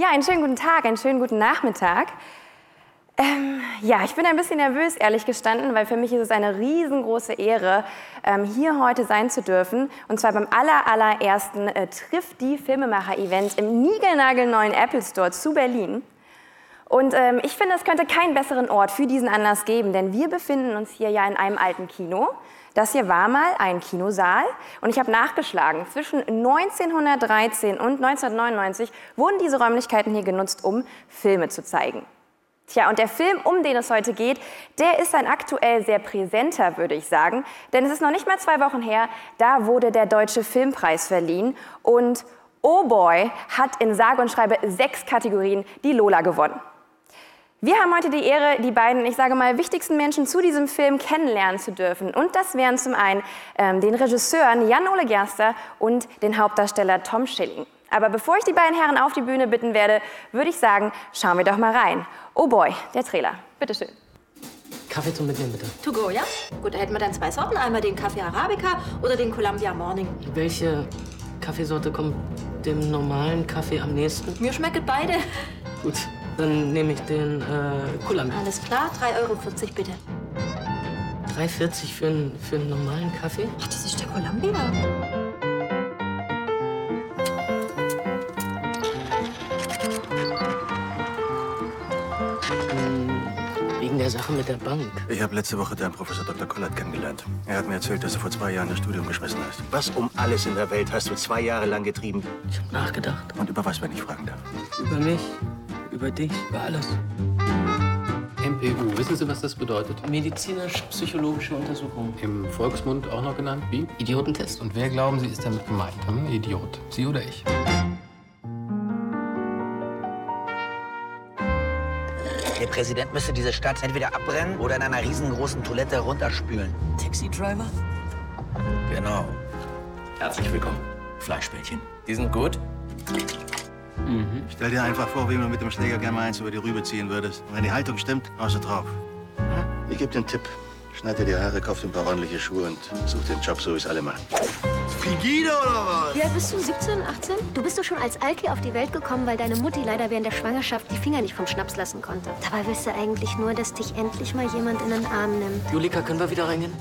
Ja, einen schönen guten Tag, einen schönen guten Nachmittag. Ähm, ja, ich bin ein bisschen nervös, ehrlich gestanden, weil für mich ist es eine riesengroße Ehre, ähm, hier heute sein zu dürfen. Und zwar beim aller, allerersten äh, Trifft die Filmemacher-Event im niegelnagelneuen Apple Store zu Berlin. Und ähm, ich finde, es könnte keinen besseren Ort für diesen Anlass geben, denn wir befinden uns hier ja in einem alten Kino. Das hier war mal ein Kinosaal und ich habe nachgeschlagen. Zwischen 1913 und 1999 wurden diese Räumlichkeiten hier genutzt, um Filme zu zeigen. Tja, und der Film, um den es heute geht, der ist ein aktuell sehr präsenter, würde ich sagen. Denn es ist noch nicht mal zwei Wochen her, da wurde der Deutsche Filmpreis verliehen. Und Oh Boy hat in sage und schreibe sechs Kategorien die Lola gewonnen. Wir haben heute die Ehre, die beiden, ich sage mal, wichtigsten Menschen zu diesem Film kennenlernen zu dürfen. Und das wären zum einen ähm, den Regisseuren Jan-Ole Gerster und den Hauptdarsteller Tom Schilling. Aber bevor ich die beiden Herren auf die Bühne bitten werde, würde ich sagen, schauen wir doch mal rein. Oh boy, der Trailer. Bitteschön. Kaffee zum Mitnehmen, bitte. To go, ja? Gut, da hätten wir dann zwei Sorten. Einmal den Kaffee Arabica oder den Columbia Morning. Welche Kaffeesorte kommt dem normalen Kaffee am nächsten? Mir schmecken beide. Gut, dann nehme ich den äh, Columbia. Alles klar, 3,40 Euro bitte. 3,40 für, einen- für einen normalen Kaffee? Ach, das ist der Columbia. Wegen der Sache mit der Bank. Ich habe letzte Woche deinen Professor Dr. Kollert kennengelernt. Er hat mir erzählt, dass du vor zwei Jahren das Studium geschmissen hast. Was um alles in der Welt hast du zwei Jahre lang getrieben? Ich habe nachgedacht. Und über was, wenn ich fragen darf? Über mich, über dich, über alles. MPU, wissen Sie, was das bedeutet? Medizinisch-psychologische Untersuchung. Im Volksmund auch noch genannt wie? Idiotentest. Und wer glauben Sie, ist damit gemeint? Hm? Idiot. Sie oder ich? Der Präsident müsste diese Stadt entweder abbrennen oder in einer riesengroßen Toilette runterspülen. Taxi-Driver? Genau. Herzlich willkommen. Fleischbällchen. Die sind gut. Stell dir einfach vor, wie man mit dem Schläger gerne mal eins über die Rübe ziehen würdest. Und wenn die Haltung stimmt, haust du drauf. Ich gebe dir einen Tipp. Schneid dir die Haare, kauf dir ein paar ordentliche Schuhe und such einen Job, so wie es alle machen. Frigide oder was? Alt bist du? 17, 18? Du bist doch schon als Alki auf die Welt gekommen, weil deine Mutti leider während der Schwangerschaft die Finger nicht vom Schnaps lassen konnte. Dabei willst du eigentlich nur, dass dich endlich mal jemand in den Arm nimmt. Julika, können wir wieder reingehen?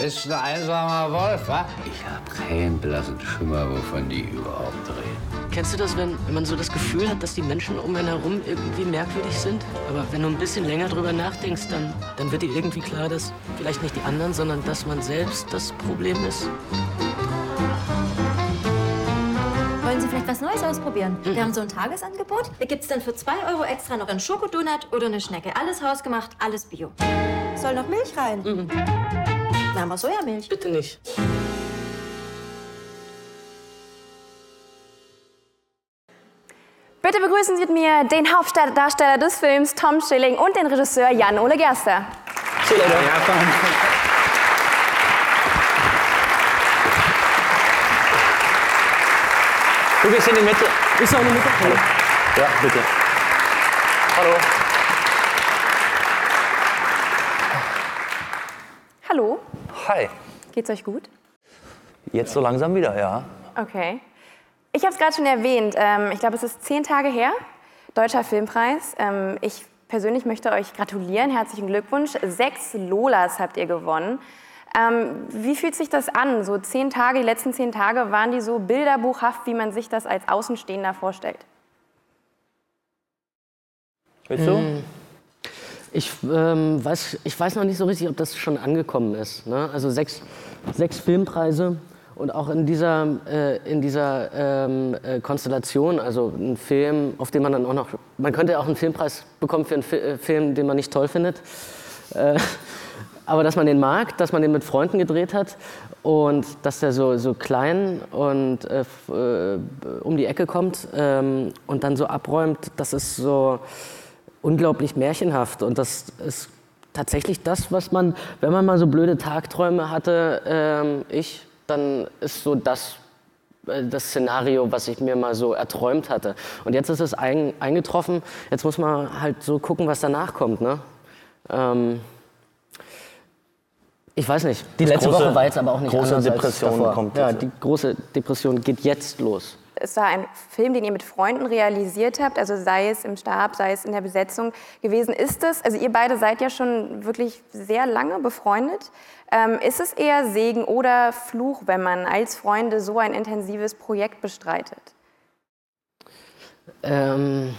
Bist ein einsamer Wolf, wa? Ich hab keinen blassen Schimmer, wovon die überhaupt. Kennst du das, wenn, wenn man so das Gefühl hat, dass die Menschen um einen herum irgendwie merkwürdig sind? Aber wenn du ein bisschen länger drüber nachdenkst, dann, dann wird dir irgendwie klar, dass vielleicht nicht die anderen, sondern dass man selbst das Problem ist. Wollen Sie vielleicht was Neues ausprobieren? Wir haben so ein Tagesangebot. Da gibt's dann für 2 Euro extra noch einen Schokodonut oder eine Schnecke. Alles hausgemacht, alles Bio. Soll noch Milch rein? Mhm. Wir haben auch Sojamilch. Bitte nicht. Bitte begrüßen Sie mit mir den Hauptdarsteller des Films, Tom Schilling, und den Regisseur Jan-Ole Gerster. Du gehst in die Mitte. Bist du auch in die Mitte? Hallo. Ja, bitte. Hallo. Hallo, Hi. geht's euch gut? Jetzt so langsam wieder, ja. Okay. Ich habe es gerade schon erwähnt. Ähm, ich glaube, es ist zehn Tage her. Deutscher Filmpreis. Ähm, ich persönlich möchte euch gratulieren. Herzlichen Glückwunsch. Sechs Lolas habt ihr gewonnen. Ähm, wie fühlt sich das an? So zehn Tage, die letzten zehn Tage, waren die so bilderbuchhaft, wie man sich das als Außenstehender vorstellt? Willst du? Ich, ähm, weiß, ich weiß noch nicht so richtig, ob das schon angekommen ist. Ne? Also sechs, sechs Filmpreise und auch in dieser, äh, in dieser ähm, äh, Konstellation, also ein Film, auf den man dann auch noch, man könnte auch einen Filmpreis bekommen für einen Fi äh, Film, den man nicht toll findet. Äh, aber dass man den mag, dass man den mit Freunden gedreht hat und dass der so, so klein und äh, um die Ecke kommt ähm, und dann so abräumt, das ist so unglaublich märchenhaft. Und das ist tatsächlich das, was man, wenn man mal so blöde Tagträume hatte, ähm, ich, dann ist so das äh, das Szenario, was ich mir mal so erträumt hatte. Und jetzt ist es ein, eingetroffen. Jetzt muss man halt so gucken, was danach kommt. Ne? Ähm, ich weiß nicht. Die letzte große- Woche war jetzt aber auch nicht große anders Depression als davor. kommt Ja, die große Depression geht jetzt los. Es war ein Film, den ihr mit Freunden realisiert habt, also sei es im Stab, sei es in der Besetzung gewesen. Ist es, also ihr beide seid ja schon wirklich sehr lange befreundet. Ähm, ist es eher Segen oder Fluch, wenn man als Freunde so ein intensives Projekt bestreitet? Ähm,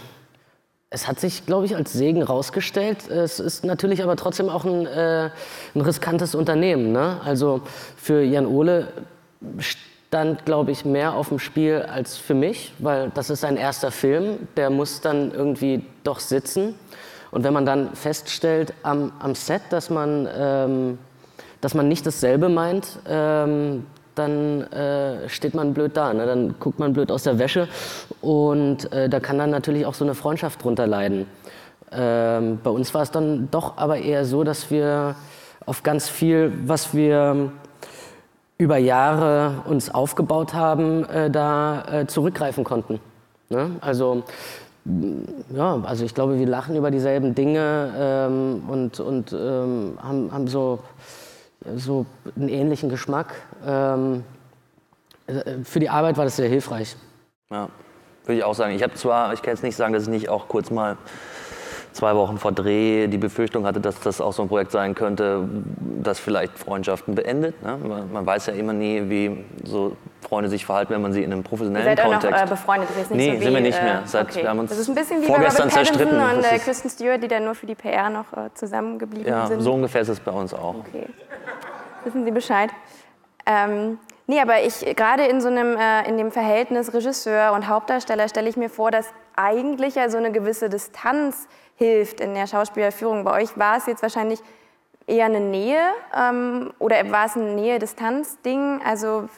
es hat sich, glaube ich, als Segen rausgestellt. Es ist natürlich aber trotzdem auch ein, äh, ein riskantes Unternehmen. Ne? Also für Jan Ole stand, glaube ich, mehr auf dem Spiel als für mich, weil das ist sein erster Film. Der muss dann irgendwie doch sitzen. Und wenn man dann feststellt am, am Set, dass man, ähm, dass man nicht dasselbe meint, ähm, dann äh, steht man blöd da. Ne? Dann guckt man blöd aus der Wäsche und äh, da kann dann natürlich auch so eine Freundschaft drunter leiden. Ähm, bei uns war es dann doch aber eher so, dass wir auf ganz viel, was wir über Jahre uns aufgebaut haben, äh, da äh, zurückgreifen konnten. Ne? Also ja, also ich glaube, wir lachen über dieselben Dinge ähm, und, und ähm, haben, haben so so einen ähnlichen Geschmack. Ähm, äh, für die Arbeit war das sehr hilfreich. Ja, würde ich auch sagen. Ich habe zwar, ich kann jetzt nicht sagen, dass ich nicht auch kurz mal zwei Wochen vor Dreh die Befürchtung hatte, dass das auch so ein Projekt sein könnte, das vielleicht Freundschaften beendet. Ne? Man weiß ja immer nie, wie so Freunde sich verhalten, wenn man sie in einem professionellen Ihr seid Kontext. Auch noch äh, befreundet, ist nicht nee, so wie, sind wir nicht mehr. Äh, Seit, okay. wir haben uns das ist ein bisschen wie vorgestern bei Robert und äh, ist- Kristen Stewart, die dann nur für die PR noch äh, zusammengeblieben ja, sind. so ungefähr ist es bei uns auch. Okay. Wissen Sie Bescheid? Ähm, nee, aber ich gerade in so einem äh, in dem Verhältnis Regisseur und Hauptdarsteller stelle ich mir vor, dass eigentlich ja so eine gewisse Distanz hilft in der Schauspielerführung. Bei euch war es jetzt wahrscheinlich eher eine Nähe ähm, oder war es ein Nähe-Distanz-Ding? Also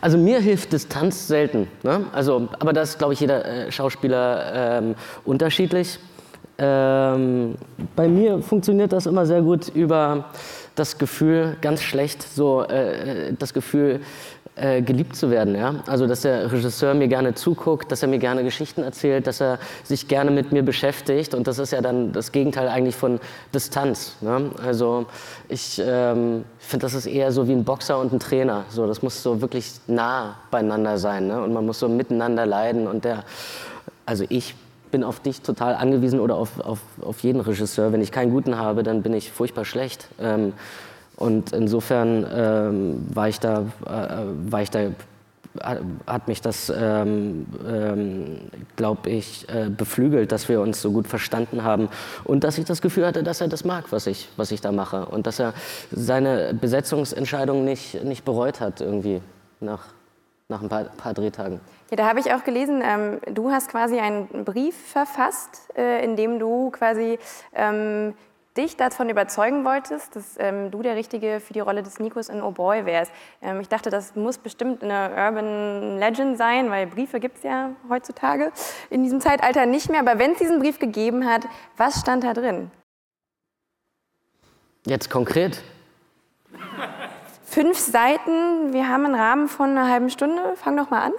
also mir hilft Distanz selten. Ne? Also, aber das ist, glaube ich, jeder äh, Schauspieler ähm, unterschiedlich. Ähm, bei mir funktioniert das immer sehr gut über das Gefühl, ganz schlecht, so äh, das Gefühl, äh, geliebt zu werden. Ja? Also, dass der Regisseur mir gerne zuguckt, dass er mir gerne Geschichten erzählt, dass er sich gerne mit mir beschäftigt. Und das ist ja dann das Gegenteil eigentlich von Distanz. Ne? Also, ich ähm, finde, das ist eher so wie ein Boxer und ein Trainer. So, das muss so wirklich nah beieinander sein. Ne? Und man muss so miteinander leiden. Und der, also ich bin auf dich total angewiesen oder auf, auf, auf jeden Regisseur. Wenn ich keinen guten habe, dann bin ich furchtbar schlecht. Ähm, und insofern ähm, war ich da, äh, war ich da hat mich das, ähm, ähm, glaube ich, äh, beflügelt, dass wir uns so gut verstanden haben und dass ich das Gefühl hatte, dass er das mag, was ich, was ich da mache und dass er seine Besetzungsentscheidung nicht, nicht bereut hat irgendwie nach, nach ein paar, paar Drehtagen. Ja, da habe ich auch gelesen, ähm, du hast quasi einen Brief verfasst, äh, in dem du quasi ähm, dich davon überzeugen wolltest, dass ähm, du der Richtige für die Rolle des Nikos in Oh Boy wärst. Ähm, ich dachte, das muss bestimmt eine Urban Legend sein, weil Briefe gibt es ja heutzutage in diesem Zeitalter nicht mehr. Aber wenn es diesen Brief gegeben hat, was stand da drin? Jetzt konkret? Fünf Seiten, wir haben einen Rahmen von einer halben Stunde. Fang doch mal an.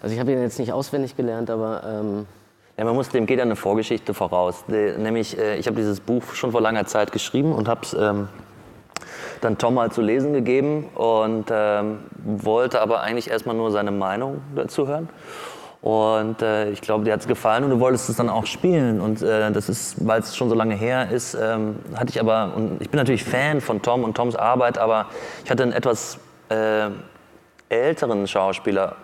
Also ich habe ihn jetzt nicht auswendig gelernt, aber ähm, Ja, man muss, dem geht eine Vorgeschichte voraus. Nämlich, äh, ich habe dieses Buch schon vor langer Zeit geschrieben und habe es ähm, dann Tom mal zu lesen gegeben und ähm, wollte aber eigentlich erstmal nur seine Meinung dazu hören. Und äh, ich glaube, dir hat es gefallen und du wolltest es dann auch spielen. Und äh, das ist, weil es schon so lange her ist, ähm, hatte ich aber, und ich bin natürlich Fan von Tom und Toms Arbeit, aber ich hatte einen etwas äh, älteren Schauspieler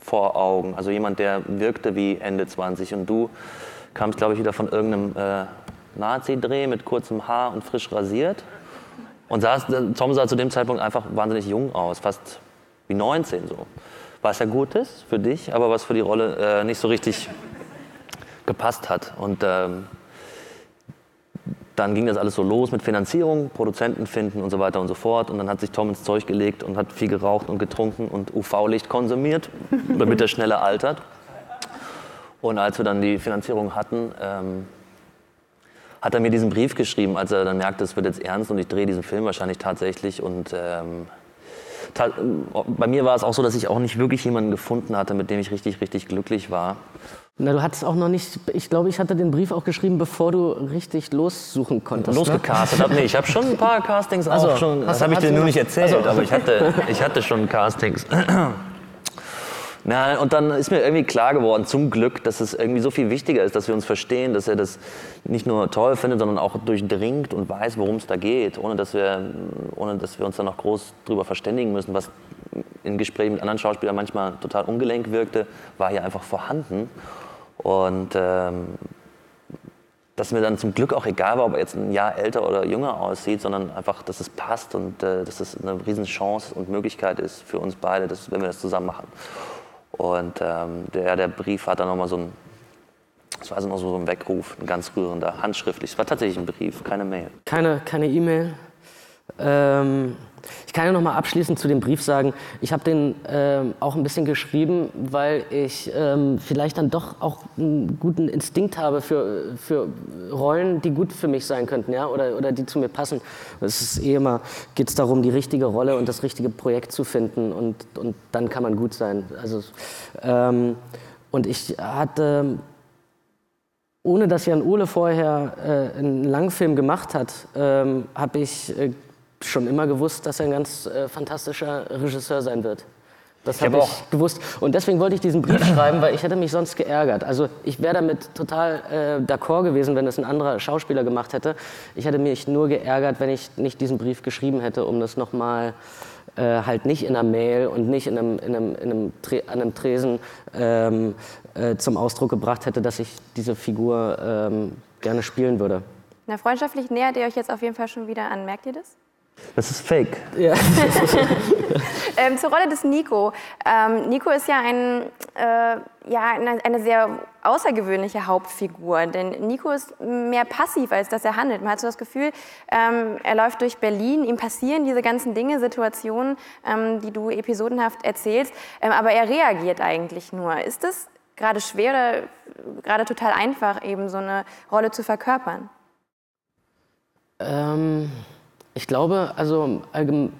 vor Augen. Also jemand, der wirkte wie Ende 20. Und du kamst, glaube ich, wieder von irgendeinem äh, Nazi-Dreh mit kurzem Haar und frisch rasiert. Und sahst, Tom sah zu dem Zeitpunkt einfach wahnsinnig jung aus, fast wie 19 so. Was ja gut ist für dich, aber was für die Rolle äh, nicht so richtig gepasst hat. Und ähm, dann ging das alles so los mit Finanzierung, Produzenten finden und so weiter und so fort. Und dann hat sich Tom ins Zeug gelegt und hat viel geraucht und getrunken und UV-Licht konsumiert, damit er schneller altert. Und als wir dann die Finanzierung hatten, ähm, hat er mir diesen Brief geschrieben, als er dann merkte, es wird jetzt ernst und ich drehe diesen Film wahrscheinlich tatsächlich. Und ähm, bei mir war es auch so, dass ich auch nicht wirklich jemanden gefunden hatte, mit dem ich richtig, richtig glücklich war. Na, du hattest auch noch nicht, ich glaube, ich hatte den Brief auch geschrieben, bevor du richtig lossuchen konntest. ne? Losgecastet habe. Nee, ich habe schon ein paar Castings auch Also, schon. hast Das habe ich dir nur nicht erzählt, also- aber ich hatte, ich hatte schon Castings. Na, und dann ist mir irgendwie klar geworden, zum Glück, dass es irgendwie so viel wichtiger ist, dass wir uns verstehen, dass er das nicht nur toll findet, sondern auch durchdringt und weiß, worum es da geht, ohne dass, wir, ohne dass wir uns dann noch groß drüber verständigen müssen, was in Gesprächen mit anderen Schauspielern manchmal total ungelenk wirkte, war hier einfach vorhanden. Und ähm, dass mir dann zum Glück auch egal war, ob er jetzt ein Jahr älter oder jünger aussieht, sondern einfach, dass es passt und äh, dass es eine riesen Chance und Möglichkeit ist für uns beide, dass, wenn wir das zusammen machen. Und ähm, der, der Brief hat dann nochmal so ein, das war so noch so ein Weckruf, ein ganz rührender, handschriftlich. Es war tatsächlich ein Brief, keine Mail. Keine keine E-Mail. ähm, ich kann ja noch mal abschließend zu dem Brief sagen, ich habe den ähm, auch ein bisschen geschrieben, weil ich ähm, vielleicht dann doch auch einen guten Instinkt habe für, für Rollen, die gut für mich sein könnten, ja, oder, oder die zu mir passen. Es ist eh immer, geht es darum, die richtige Rolle und das richtige Projekt zu finden und, und dann kann man gut sein. Also, ähm, und ich hatte ohne dass Jan Ole vorher äh, einen Langfilm gemacht hat, ähm, habe ich äh, schon immer gewusst, dass er ein ganz äh, fantastischer Regisseur sein wird. Das Ich habe hab ich auch- gewusst. Und deswegen wollte ich diesen Brief schreiben, weil ich hätte mich sonst geärgert. Also ich wäre damit total äh, d'accord gewesen, wenn es ein anderer Schauspieler gemacht hätte. Ich hätte mich nur geärgert, wenn ich nicht diesen Brief geschrieben hätte, um das nochmal äh, halt nicht in einer Mail und nicht in einem, in einem, in einem Tre an einem Tresen ähm, äh, zum Ausdruck gebracht hätte, dass ich diese Figur ähm, gerne spielen würde. Na, freundschaftlich nähert ihr euch jetzt auf jeden Fall schon wieder an. Merkt ihr das? Das ist fake. Ja. Ähm, zur Rolle des Nico. Ähm, Nico ist ja, ein, äh, ja eine, eine sehr außergewöhnliche Hauptfigur, denn Nico ist mehr passiv, als dass er handelt. Man hat so das Gefühl, ähm, er läuft durch Berlin, ihm passieren diese ganzen Dinge, Situationen, ähm, die du episodenhaft erzählst, ähm, aber er reagiert eigentlich nur. Ist es gerade schwer oder gerade total einfach, eben so eine Rolle zu verkörpern? Ähm, ich glaube, also allgem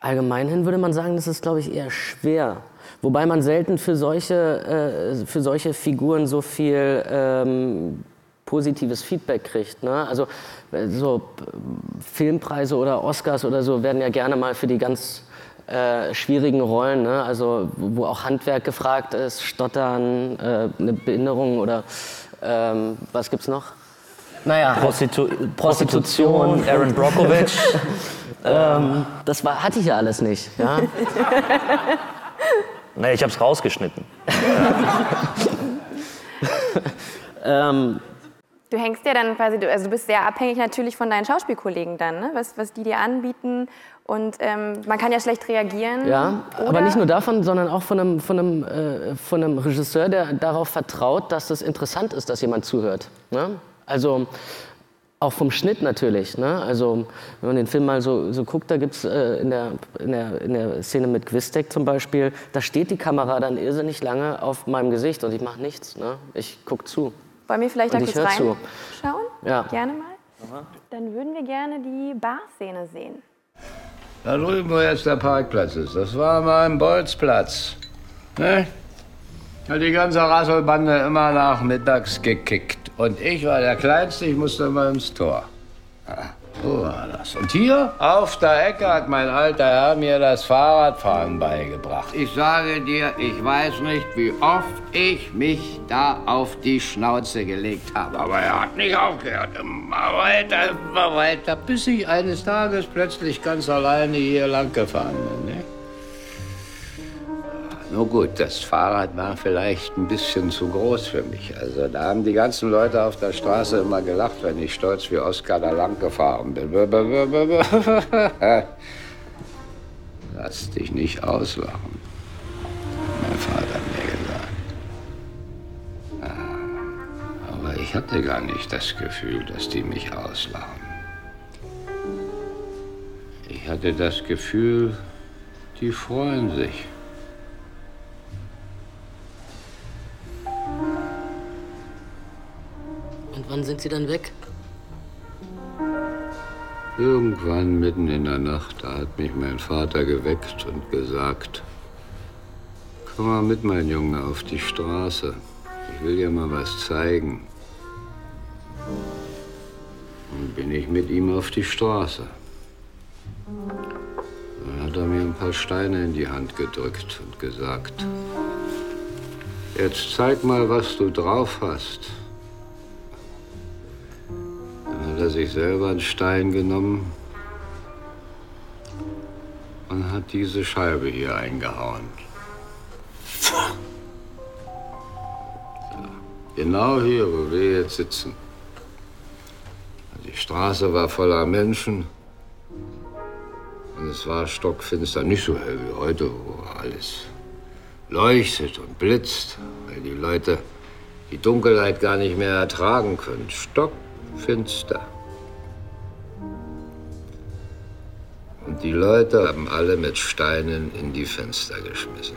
allgemein hin würde man sagen, das ist, glaube ich, eher schwer. Wobei man selten für solche, äh, für solche Figuren so viel ähm, positives Feedback kriegt. Ne? Also äh, so äh, Filmpreise oder Oscars oder so werden ja gerne mal für die ganz äh, schwierigen Rollen, ne? also wo auch Handwerk gefragt ist, Stottern, äh, eine Behinderung oder ähm, was gibt's noch? Naja, Prostitu Prostitution. Aaron Brockovich. ähm, das war, hatte ich ja alles nicht. Ja? nee, ich habe es rausgeschnitten. ähm, Du hängst ja dann quasi, also du bist sehr abhängig natürlich von deinen Schauspielkollegen dann, ne? was, was die dir anbieten. Und ähm, man kann ja schlecht reagieren. Ja, oder? aber nicht nur davon, sondern auch von einem, von, einem, äh, von einem Regisseur, der darauf vertraut, dass es interessant ist, dass jemand zuhört. Ne? Also auch vom Schnitt natürlich. Ne? Also wenn man den Film mal so, so guckt, da gibt es äh, in, der, in, der, in der Szene mit Gwistek zum Beispiel, da steht die Kamera dann irrsinnig lange auf meinem Gesicht und ich mache nichts. Ne? Ich gucke zu. Wollen wir vielleicht da kurz reinschauen? Ja. Gerne mal. Dann würden wir gerne die Barszene sehen. Da drüben, wo jetzt der Parkplatz ist, das war mal ein Bolzplatz. Ne? Hat die ganze Rasselbande immer nach mittags gekickt. Und ich war der Kleinste, ich musste immer ins Tor. Ja, so war das. Und hier auf der Ecke hat mein alter Herr mir das Fahrradfahren beigebracht. Ich sage dir, ich weiß nicht, wie oft ich mich da auf die Schnauze gelegt habe. Aber er hat nicht aufgehört. Immer weiter, immer weiter, bis ich eines Tages plötzlich ganz alleine hier lang gefahren bin. Ne? Nur gut, das Fahrrad war vielleicht ein bisschen zu groß für mich. Also da haben die ganzen Leute auf der Straße immer gelacht, wenn ich stolz wie Oskar da lang gefahren bin. Lass dich nicht auslachen, hat mein Vater mir gesagt. Ah, Aber ich hatte gar nicht das Gefühl, dass die mich auslachen. Ich hatte das Gefühl, die freuen sich. Wann sind sie dann weg? Irgendwann mitten in der Nacht, da hat mich mein Vater geweckt und gesagt, komm mal mit, mein Junge, auf die Straße. Ich will dir mal was zeigen. Und bin ich mit ihm auf die Straße. Dann hat er mir ein paar Steine in die Hand gedrückt und gesagt, jetzt zeig mal, was du drauf hast. Er sich selber einen Stein genommen und hat diese Scheibe hier eingehauen. Ja, genau hier, wo wir jetzt sitzen. Die Straße war voller Menschen. Und es war stockfinster, nicht so hell wie heute, wo alles leuchtet und blitzt, weil die Leute die Dunkelheit gar nicht mehr ertragen können. Stockfinster. Und die Leute haben alle mit Steinen in die Fenster geschmissen.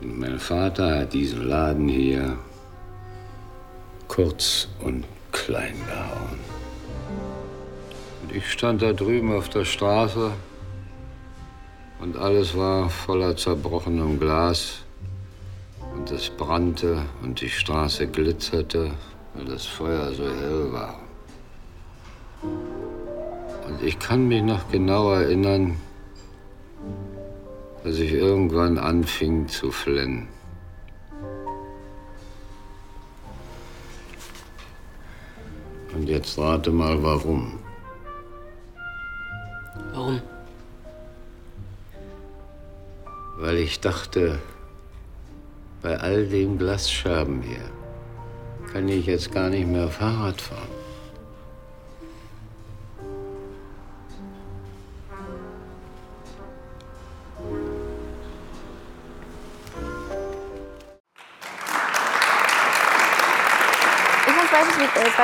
Und mein Vater hat diesen Laden hier kurz und klein gehauen. Und ich stand da drüben auf der Straße und alles war voller zerbrochenem Glas. Und es brannte und die Straße glitzerte, weil das Feuer so hell war. Und ich kann mich noch genau erinnern, dass ich irgendwann anfing zu flennen. Und jetzt rate mal, warum. Warum? Weil ich dachte, bei all den Glasscherben hier kann ich jetzt gar nicht mehr Fahrrad fahren.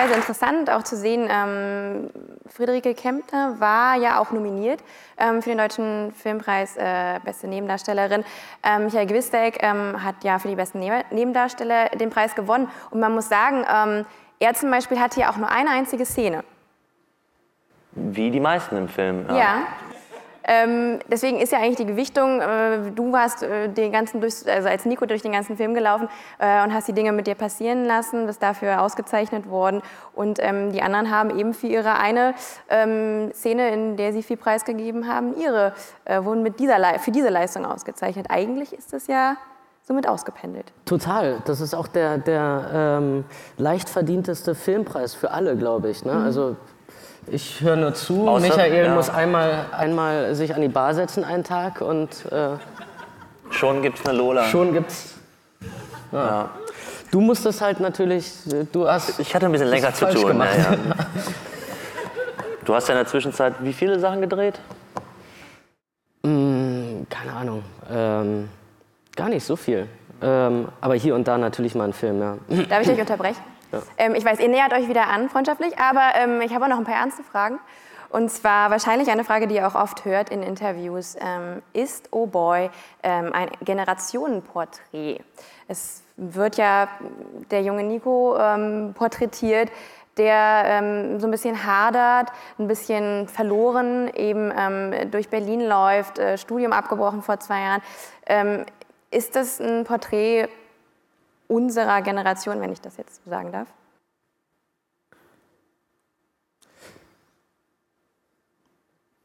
Beispielsweise interessant auch zu sehen, ähm, Friederike Kempner war ja auch nominiert ähm, für den Deutschen Filmpreis äh, Beste Nebendarstellerin. Ähm, Michael Gwistek ähm, hat ja für die besten Neben Nebendarsteller den Preis gewonnen. Und man muss sagen, ähm, er zum Beispiel hat hier auch nur eine einzige Szene. Wie die meisten im Film. Ja. Ähm, deswegen ist ja eigentlich die Gewichtung, äh, du hast äh, den ganzen durch, also als Nico durch den ganzen Film gelaufen äh, und hast die Dinge mit dir passieren lassen, bist dafür ausgezeichnet worden. Und ähm, die anderen haben eben für ihre eine ähm, Szene, in der sie viel preisgegeben haben, ihre äh, wurden mit dieser Le für diese Leistung ausgezeichnet. Eigentlich ist das ja somit ausgependelt. Total. Das ist auch der, der ähm, leicht verdienteste Filmpreis für alle, glaube ich. Ne? Mhm. Also ich höre nur zu. Außer- Michael ja. muss einmal, einmal sich an die Bar setzen einen Tag und äh, Schon gibt's eine Lola. schon gibt's. Ja. Du musstest halt natürlich, du hast. Ich hatte ein bisschen länger zu tun. Gemacht. Ja, ja. Du hast ja in der Zwischenzeit wie viele Sachen gedreht? Mm, keine Ahnung. Ähm, gar nicht so viel. Ähm, aber hier und da natürlich mal ein Film, ja. Darf ich euch unterbrechen? Ähm, ich weiß, ihr nähert euch wieder an, freundschaftlich, aber ähm, ich habe auch noch ein paar ernste Fragen. Und zwar wahrscheinlich eine Frage, die ihr auch oft hört in Interviews. Ähm, ist Oh Boy ähm, ein Generationenporträt? Es wird ja der junge Nico ähm, porträtiert, der ähm, so ein bisschen hadert, ein bisschen verloren eben durch Berlin läuft, äh, Studium abgebrochen vor zwei Jahren. Ist das ein Porträt unserer Generation, wenn ich das jetzt sagen darf?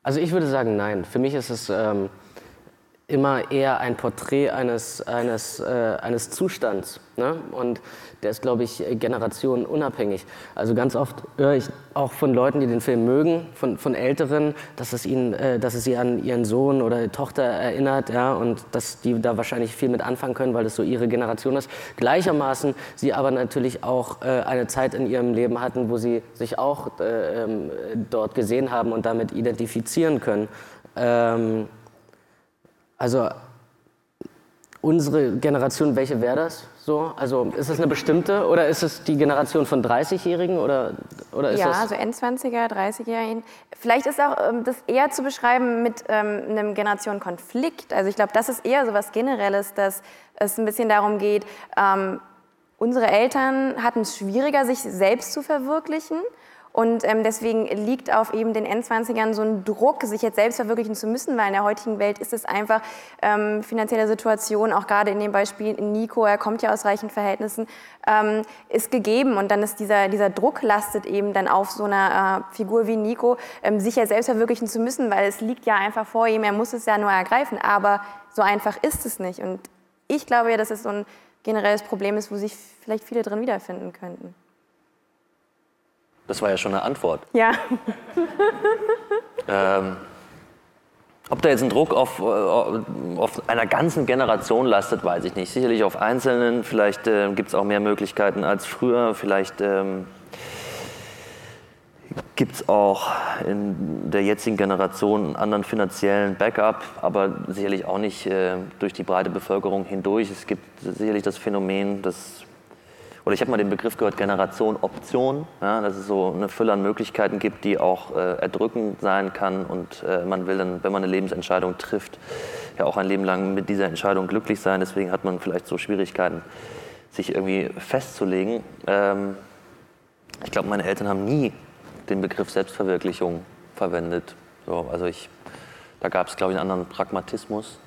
Also ich würde sagen, nein. Für mich ist es ähm, immer eher ein Porträt eines, eines, äh, eines Zustands. Ne? Und der ist, glaube ich, generationenunabhängig. Also ganz oft höre ich auch von Leuten, die den Film mögen, von, von Älteren, dass es, ihnen, äh, dass es sie an ihren Sohn oder Tochter erinnert ja? und dass die da wahrscheinlich viel mit anfangen können, weil das so ihre Generation ist. Gleichermaßen sie aber natürlich auch äh, eine Zeit in ihrem Leben hatten, wo sie sich auch äh, ähm, dort gesehen haben und damit identifizieren können. Ähm, also unsere Generation, welche wäre das so? Also ist es eine bestimmte oder ist es die Generation von 30-Jährigen oder, oder ist ja, das? so Endzwanziger, 30er. Vielleicht ist auch ähm, das eher zu beschreiben mit ähm, einem Generationenkonflikt. Also ich glaube, das ist eher so was Generelles, dass es ein bisschen darum geht, ähm, unsere Eltern hatten es schwieriger, sich selbst zu verwirklichen. Und ähm, deswegen liegt auf eben den N20ern so ein Druck, sich jetzt selbst verwirklichen zu müssen, weil in der heutigen Welt ist es einfach ähm, finanzielle Situation, auch gerade in dem Beispiel Nico, er kommt ja aus reichen Verhältnissen, ähm, ist gegeben. Und dann ist dieser, dieser Druck lastet eben dann auf so einer äh, Figur wie Nico, ähm, sich ja selbst verwirklichen zu müssen, weil es liegt ja einfach vor ihm, er muss es ja nur ergreifen. Aber so einfach ist es nicht. Und ich glaube ja, dass es so ein generelles Problem ist, wo sich vielleicht viele drin wiederfinden könnten. Das war ja schon eine Antwort. Ja. Ähm, ob da jetzt ein Druck auf, äh, auf einer ganzen Generation lastet, weiß ich nicht. Sicherlich auf Einzelnen. Vielleicht äh, gibt es auch mehr Möglichkeiten als früher. Vielleicht ähm, gibt es auch in der jetzigen Generation einen anderen finanziellen Backup, aber sicherlich auch nicht äh, durch die breite Bevölkerung hindurch. Es gibt sicherlich das Phänomen, dass oder ich habe mal den Begriff gehört, Generation Option, ja, dass es so eine Fülle an Möglichkeiten gibt, die auch äh, erdrückend sein kann und äh, man will dann, wenn man eine Lebensentscheidung trifft, ja auch ein Leben lang mit dieser Entscheidung glücklich sein. Deswegen hat man vielleicht so Schwierigkeiten, sich irgendwie festzulegen. Ähm, ich glaube, meine Eltern haben nie den Begriff Selbstverwirklichung verwendet. So, also ich, da gab es, glaube ich, einen anderen Pragmatismus.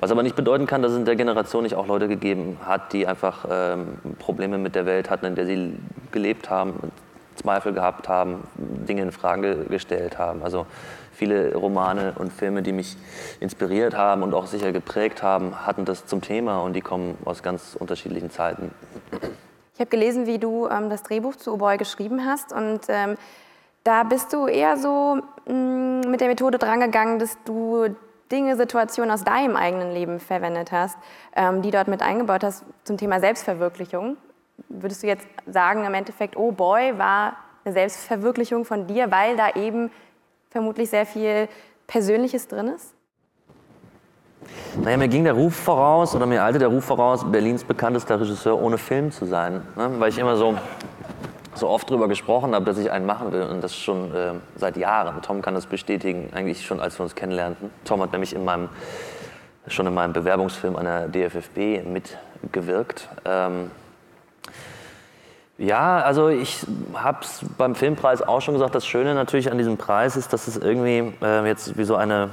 Was aber nicht bedeuten kann, dass es in der Generation nicht auch Leute gegeben hat, die einfach ähm, Probleme mit der Welt hatten, in der sie gelebt haben, Zweifel gehabt haben, Dinge in Frage gestellt haben. Also viele Romane und Filme, die mich inspiriert haben und auch sicher geprägt haben, hatten das zum Thema und die kommen aus ganz unterschiedlichen Zeiten. Ich habe gelesen, wie du ähm, das Drehbuch zu Oboy geschrieben hast und ähm, da bist du eher so mh, mm, mit der Methode drangegangen, dass du Dinge, Situationen aus deinem eigenen Leben verwendet hast, ähm, die dort mit eingebaut hast zum Thema Selbstverwirklichung. Würdest du jetzt sagen, im Endeffekt, oh boy, war eine Selbstverwirklichung von dir, weil da eben vermutlich sehr viel Persönliches drin ist? Naja, mir ging der Ruf voraus, oder mir eilte der Ruf voraus, Berlins bekanntester Regisseur ohne Film zu sein. Ne? Weil ich immer so so oft darüber gesprochen habe, dass ich einen machen will und das schon äh, seit Jahren. Tom kann das bestätigen, eigentlich schon als wir uns kennenlernten. Tom hat nämlich in meinem, schon in meinem Bewerbungsfilm an der DFFB mitgewirkt. Ähm, ja, also ich habe es beim Filmpreis auch schon gesagt, das Schöne natürlich an diesem Preis ist, dass es irgendwie äh, jetzt wie so eine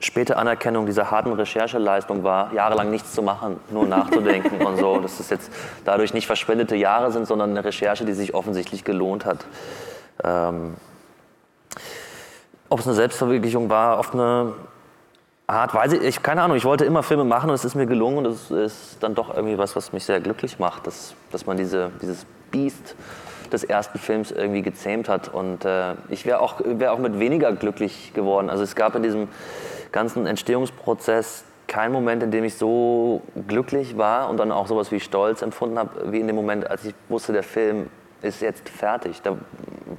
späte Anerkennung dieser harten Rechercheleistung war, jahrelang nichts zu machen, nur nachzudenken und so. Dass es jetzt dadurch nicht verschwendete Jahre sind, sondern eine Recherche, die sich offensichtlich gelohnt hat. Ähm, Ob es eine Selbstverwirklichung war, auf eine Art, weiß ich, ich, keine Ahnung, ich wollte immer Filme machen und es ist mir gelungen und es ist dann doch irgendwie was, was mich sehr glücklich macht, dass, dass man diese, dieses Biest des ersten Films irgendwie gezähmt hat. Und äh, ich wäre auch, wär auch mit weniger glücklich geworden. Also es gab in diesem ganzen Entstehungsprozess kein Moment, in dem ich so glücklich war und dann auch sowas wie Stolz empfunden habe, wie in dem Moment, als ich wusste, der Film ist jetzt fertig. Da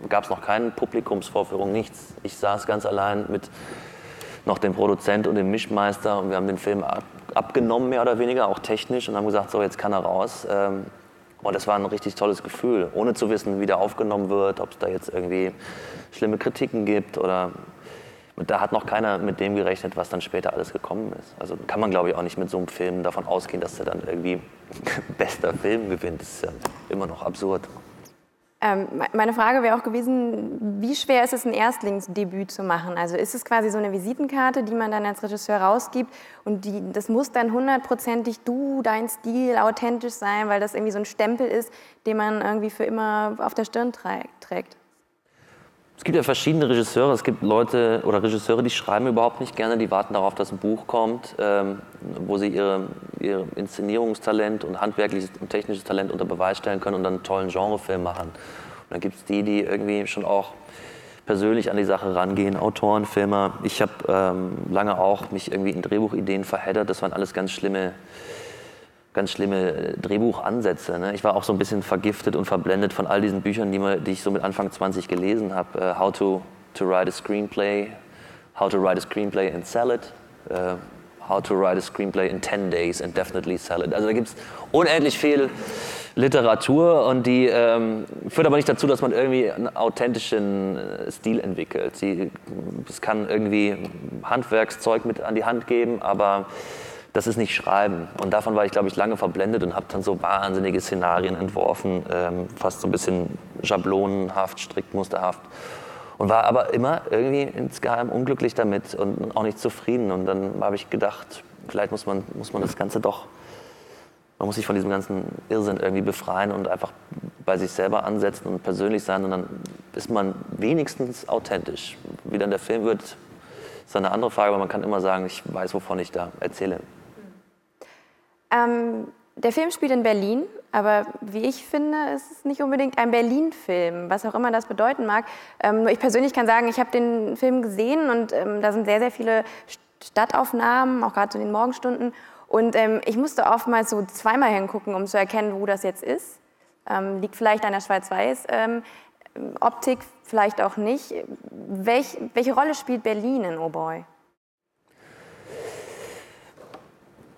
gab es noch keine Publikumsvorführung, nichts. Ich saß ganz allein mit noch dem Produzent und dem Mischmeister und wir haben den Film ab, abgenommen, mehr oder weniger, auch technisch, und haben gesagt, so jetzt kann er raus. Ähm, und das war ein richtig tolles Gefühl, ohne zu wissen, wie der aufgenommen wird, ob es da jetzt irgendwie schlimme Kritiken gibt oder und da hat noch keiner mit dem gerechnet, was dann später alles gekommen ist. Also kann man, glaube ich, auch nicht mit so einem Film davon ausgehen, dass er dann irgendwie bester Film gewinnt. Das ist ja immer noch absurd. Ähm, meine Frage wäre auch gewesen, wie schwer ist es, ein Erstlingsdebüt zu machen? Also ist es quasi so eine Visitenkarte, die man dann als Regisseur rausgibt und die, das muss dann hundertprozentig du, dein Stil, authentisch sein, weil das irgendwie so ein Stempel ist, den man irgendwie für immer auf der Stirn trägt? Es gibt ja verschiedene Regisseure. Es gibt Leute oder Regisseure, die schreiben überhaupt nicht gerne, die warten darauf, dass ein Buch kommt, ähm, wo sie ihre, ihr Inszenierungstalent und handwerkliches und technisches Talent unter Beweis stellen können und dann einen tollen Genrefilm machen. Und dann gibt es die, die irgendwie schon auch persönlich an die Sache rangehen, Autoren, Filmer. Ich habe ähm, lange auch mich irgendwie in Drehbuchideen verheddert. Das waren alles ganz schlimme ganz schlimme äh, Drehbuchansätze. Ne? Ich war auch so ein bisschen vergiftet und verblendet von all diesen Büchern, die, die ich so mit Anfang 20 gelesen habe. Uh, how to, to Write a Screenplay, How to Write a Screenplay and Sell It, uh, How to Write a Screenplay in 10 Days and Definitely Sell It. Also da gibt es unendlich viel Literatur und die ähm, führt aber nicht dazu, dass man irgendwie einen authentischen Stil entwickelt. es kann irgendwie Handwerkszeug mit an die Hand geben, aber das ist nicht Schreiben. Und davon war ich, glaube ich, lange verblendet und habe dann so wahnsinnige Szenarien entworfen, ähm, fast so ein bisschen schablonenhaft, strickmusterhaft. Und war aber immer irgendwie insgeheim unglücklich damit und auch nicht zufrieden. Und dann habe ich gedacht, vielleicht muss man, muss man das Ganze doch, man muss sich von diesem ganzen Irrsinn irgendwie befreien und einfach bei sich selber ansetzen und persönlich sein. Und dann ist man wenigstens authentisch. Wie dann der Film wird, ist eine andere Frage, aber man kann immer sagen, ich weiß, wovon ich da erzähle. Ähm, der Film spielt in Berlin, aber wie ich finde, ist es nicht unbedingt ein Berlin-Film, was auch immer das bedeuten mag. Ähm, nur ich persönlich kann sagen, ich habe den Film gesehen und ähm, da sind sehr, sehr viele Stadtaufnahmen, auch gerade zu den Morgenstunden. Und ähm, ich musste oftmals so zweimal hingucken, um zu erkennen, wo das jetzt ist. Ähm, liegt vielleicht an der Schwarz-Weiß-Optik, vielleicht auch nicht. Welch, welche Rolle spielt Berlin in Oh Boy?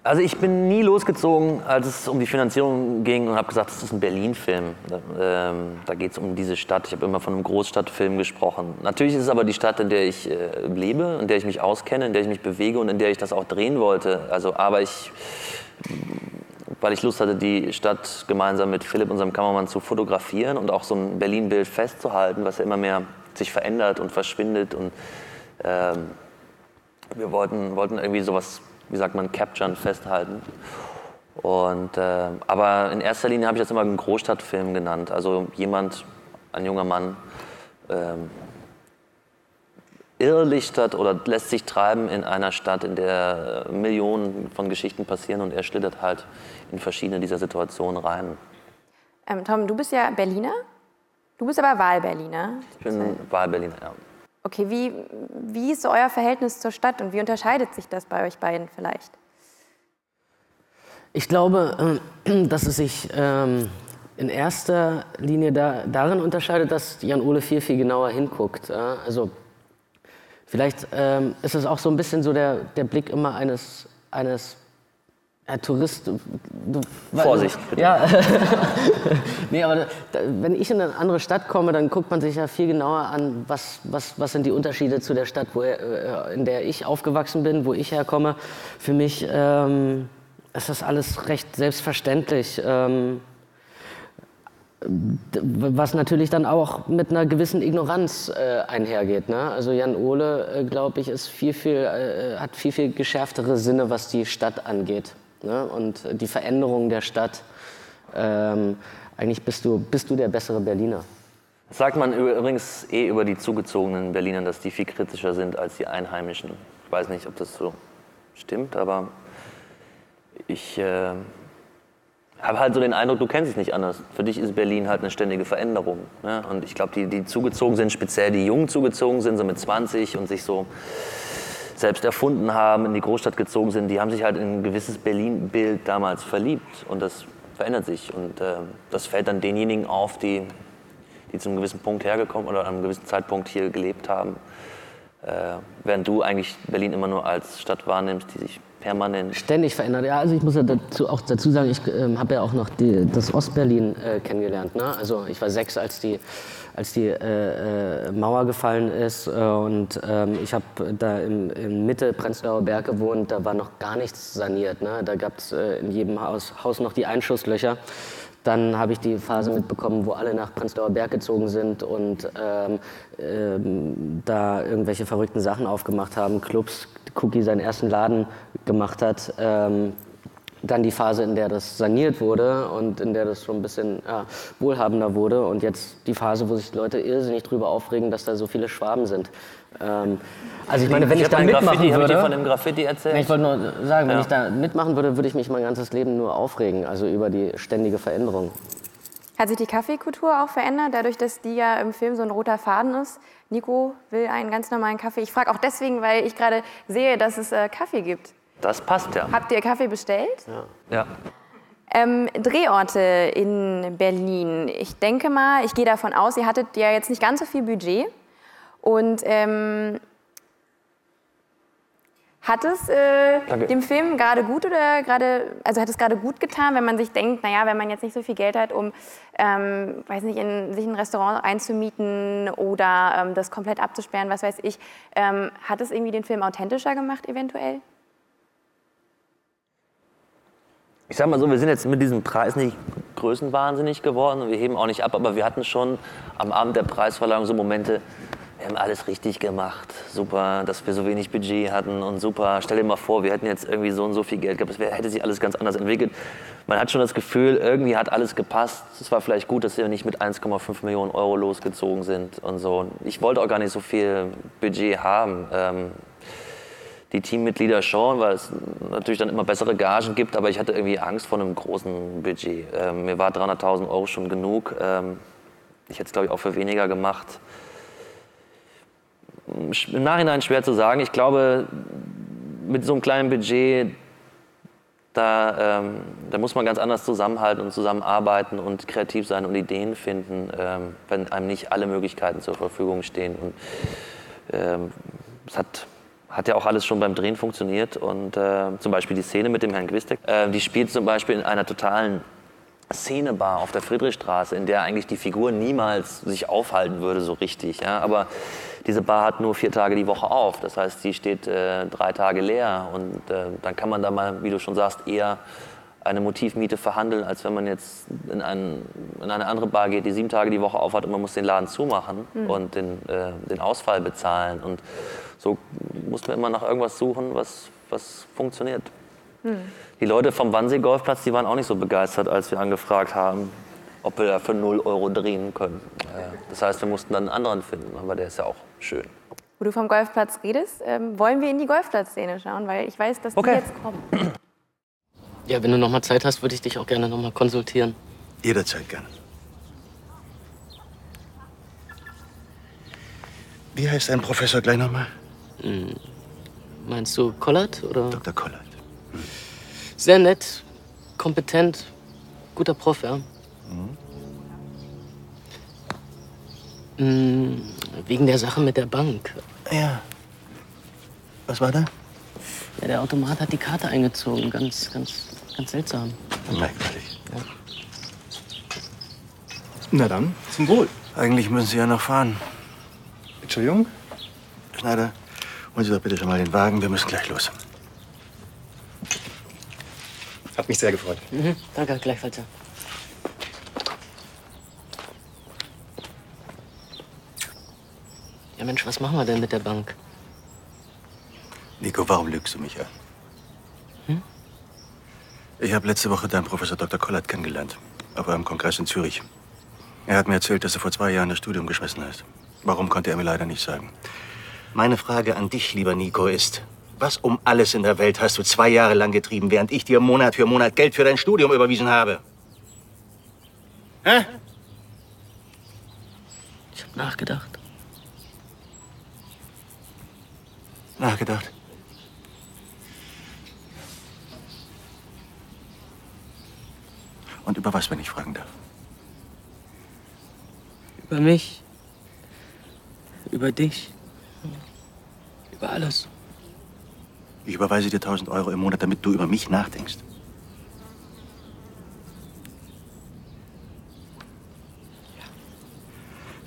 Also ich bin nie losgezogen, als es um die Finanzierung ging und habe gesagt, das ist ein Berlin-Film. Ähm, da geht es um diese Stadt. Ich habe immer von einem Großstadtfilm gesprochen. Natürlich ist es aber die Stadt, in der ich äh, lebe, in der ich mich auskenne, in der ich mich bewege und in der ich das auch drehen wollte. Also, aber ich, weil ich Lust hatte, die Stadt gemeinsam mit Philipp, unserem Kameramann, zu fotografieren und auch so ein Berlin-Bild festzuhalten, was ja immer mehr sich verändert und verschwindet. Und ähm, wir wollten, wollten irgendwie sowas wie sagt man, capturen, festhalten. Und, äh, aber in erster Linie habe ich das immer einen Großstadtfilm genannt. Also jemand, ein junger Mann, ähm, irrlichtert oder lässt sich treiben in einer Stadt, in der Millionen von Geschichten passieren und er schlittert halt in verschiedene dieser Situationen rein. Ähm, Tom, du bist ja Berliner, du bist aber Wahlberliner. Ich bin Wahlberliner, ja. Okay, wie, wie ist euer Verhältnis zur Stadt und wie unterscheidet sich das bei euch beiden vielleicht? Ich glaube, äh, dass es sich ähm, in erster Linie da, darin unterscheidet, dass Jan Ole viel, viel genauer hinguckt. Also vielleicht ähm, ist es auch so ein bisschen so der, der Blick immer eines, eines Tourist. Du, Vorsicht, bitte. Ja. nee, aber da, wenn ich in eine andere Stadt komme, dann guckt man sich ja viel genauer an, was, was, was sind die Unterschiede zu der Stadt, wo, äh, in der ich aufgewachsen bin, wo ich herkomme. Für mich ähm, ist das alles recht selbstverständlich. Ähm, was natürlich dann auch mit einer gewissen Ignoranz äh, einhergeht. Ne? Also Jan Ole, äh, glaube ich, ist viel, viel, äh, hat viel, viel geschärftere Sinne, was die Stadt angeht ne? und die Veränderung der Stadt. Ähm, eigentlich bist du, bist du der bessere Berliner. Sagt man übrigens eh über die zugezogenen Berliner, dass die viel kritischer sind als die Einheimischen. Ich weiß nicht, ob das so stimmt, aber ich äh, habe halt so den Eindruck, du kennst es nicht anders. Für dich ist Berlin halt eine ständige Veränderung. Ne? Und ich glaube, die, die zugezogen sind, speziell die Jungen zugezogen sind, so mit 20 und sich so selbst erfunden haben, in die Großstadt gezogen sind, die haben sich halt in ein gewisses Berlin-Bild damals verliebt. Und das verändert sich. Und äh, das fällt dann denjenigen auf, die, die zu einem gewissen Punkt hergekommen oder an einem gewissen Zeitpunkt hier gelebt haben, äh, während du eigentlich Berlin immer nur als Stadt wahrnimmst, die sich permanent ständig verändert. Ja, also ich muss ja dazu, auch dazu sagen, ich äh, habe ja auch noch die, das Ostberlin äh, kennengelernt. Ne? Also ich war sechs, als die als die äh, äh, Mauer gefallen ist. Äh, und ähm, ich habe da im, in Mitte Prenzlauer Berg gewohnt, da war noch gar nichts saniert. Ne? Da gab es äh, in jedem Haus, Haus noch die Einschusslöcher. Dann habe ich die Phase mitbekommen, wo alle nach Prenzlauer Berg gezogen sind und ähm, ähm, da irgendwelche verrückten Sachen aufgemacht haben. Clubs, Cookie seinen ersten Laden gemacht hat. Ähm, dann die Phase, in der das saniert wurde und in der das schon ein bisschen ja, wohlhabender wurde und jetzt die Phase, wo sich Leute irrsinnig drüber aufregen, dass da so viele Schwaben sind. Ähm, also ich meine, wenn ich, ich da mitmachen Graffiti, würde... Ich von dem Graffiti erzählt? Ich wollte nur sagen, wenn ja. ich da mitmachen würde, würde ich mich mein ganzes Leben nur aufregen, also über die ständige Veränderung. Hat sich die Kaffeekultur auch verändert, dadurch, dass die ja im Film so ein roter Faden ist? Nico will einen ganz normalen Kaffee. Ich frage auch deswegen, weil ich gerade sehe, dass es äh, Kaffee gibt. Das passt ja. Habt ihr Kaffee bestellt? Ja. ja. Ähm, Drehorte in Berlin. Ich denke mal, ich gehe davon aus, ihr hattet ja jetzt nicht ganz so viel Budget. Und ähm, hat es äh, dem Film gerade gut oder gerade, also hat es gerade gut getan, wenn man sich denkt, naja, wenn man jetzt nicht so viel Geld hat, um, ähm, weiß nicht, in sich ein Restaurant einzumieten oder ähm, das komplett abzusperren, was weiß ich, ähm, hat es irgendwie den Film authentischer gemacht eventuell? Ich sag mal so, wir sind jetzt mit diesem Preis nicht größenwahnsinnig geworden und wir heben auch nicht ab, aber wir hatten schon am Abend der Preisverleihung so Momente, wir haben alles richtig gemacht. Super, dass wir so wenig Budget hatten und super. Stell dir mal vor, wir hätten jetzt irgendwie so und so viel Geld gehabt. Es hätte sich alles ganz anders entwickelt. Man hat schon das Gefühl, irgendwie hat alles gepasst. Es war vielleicht gut, dass wir nicht mit 1,5 Millionen Euro losgezogen sind und so. Ich wollte auch gar nicht so viel Budget haben. Ähm, die Teammitglieder schon, weil es natürlich dann immer bessere Gagen gibt, aber ich hatte irgendwie Angst vor einem großen Budget. Ähm, mir war 300.000 Euro schon genug. Ähm, ich hätte es, glaube ich, auch für weniger gemacht. Im Nachhinein schwer zu sagen. Ich glaube, mit so einem kleinen Budget, da, ähm, da muss man ganz anders zusammenhalten und zusammenarbeiten und kreativ sein und Ideen finden, ähm, wenn einem nicht alle Möglichkeiten zur Verfügung stehen. Und ähm, es hat, hat ja auch alles schon beim Drehen funktioniert. Und äh, zum Beispiel die Szene mit dem Herrn Quistek, äh, die spielt zum Beispiel in einer totalen Szenebar auf der Friedrichstraße, in der eigentlich die Figur niemals sich aufhalten würde so richtig. Ja? Aber diese Bar hat nur vier Tage die Woche auf. Das heißt, die steht äh, drei Tage leer. Und äh, dann kann man da mal, wie du schon sagst, eher eine Motivmiete verhandeln, als wenn man jetzt in, ein, in eine andere Bar geht, die sieben Tage die Woche aufhat und man muss den Laden zumachen Mhm. und den, äh, den Ausfall bezahlen. Und so muss man immer nach irgendwas suchen, was, was funktioniert. Die Leute vom Wannsee-Golfplatz, die waren auch nicht so begeistert, als wir angefragt haben, ob wir da für 0 Euro drehen können. Das heißt, wir mussten dann einen anderen finden, aber der ist ja auch schön. Wo du vom Golfplatz redest, ähm, wollen wir in die Golfplatzszene schauen, weil ich weiß, dass die Okay. jetzt kommen. Ja, wenn du noch mal Zeit hast, würde ich dich auch gerne noch mal konsultieren. Jederzeit gerne. Wie heißt ein Professor gleich nochmal? Hm. Meinst du Collard oder? Dr. Collard. Sehr nett, kompetent, guter Prof, ja. Hm, Wegen der Sache mit der Bank. Ja. Was war da? Ja, der Automat hat die Karte eingezogen. Ganz, ganz, ganz seltsam. Merkwürdig. Na dann, zum Wohl. Eigentlich müssen Sie ja noch fahren. Entschuldigung? Schneider, holen Sie doch bitte schon mal den Wagen. Wir müssen gleich los. Hat mich sehr gefreut. Mhm, danke, gleichfalls. Ja. Ja, Mensch, was machen wir denn mit der Bank? Nico, warum lügst du mich an? Hm? Ich habe letzte Woche deinen Professor Dr. Collard kennengelernt. Auf einem Kongress in Zürich. Er hat mir erzählt, dass du vor zwei Jahren das Studium geschmissen hast. Warum konnte er mir leider nicht sagen. Meine Frage an dich, lieber Nico, ist, was um alles in der Welt hast du zwei Jahre lang getrieben, während ich dir Monat für Monat Geld für dein Studium überwiesen habe? Hä? Ich habe nachgedacht. Nachgedacht. Und über was, wenn ich fragen darf? Über mich. Über dich. Über alles. Ich überweise dir 1000 Euro im Monat, damit du über mich nachdenkst.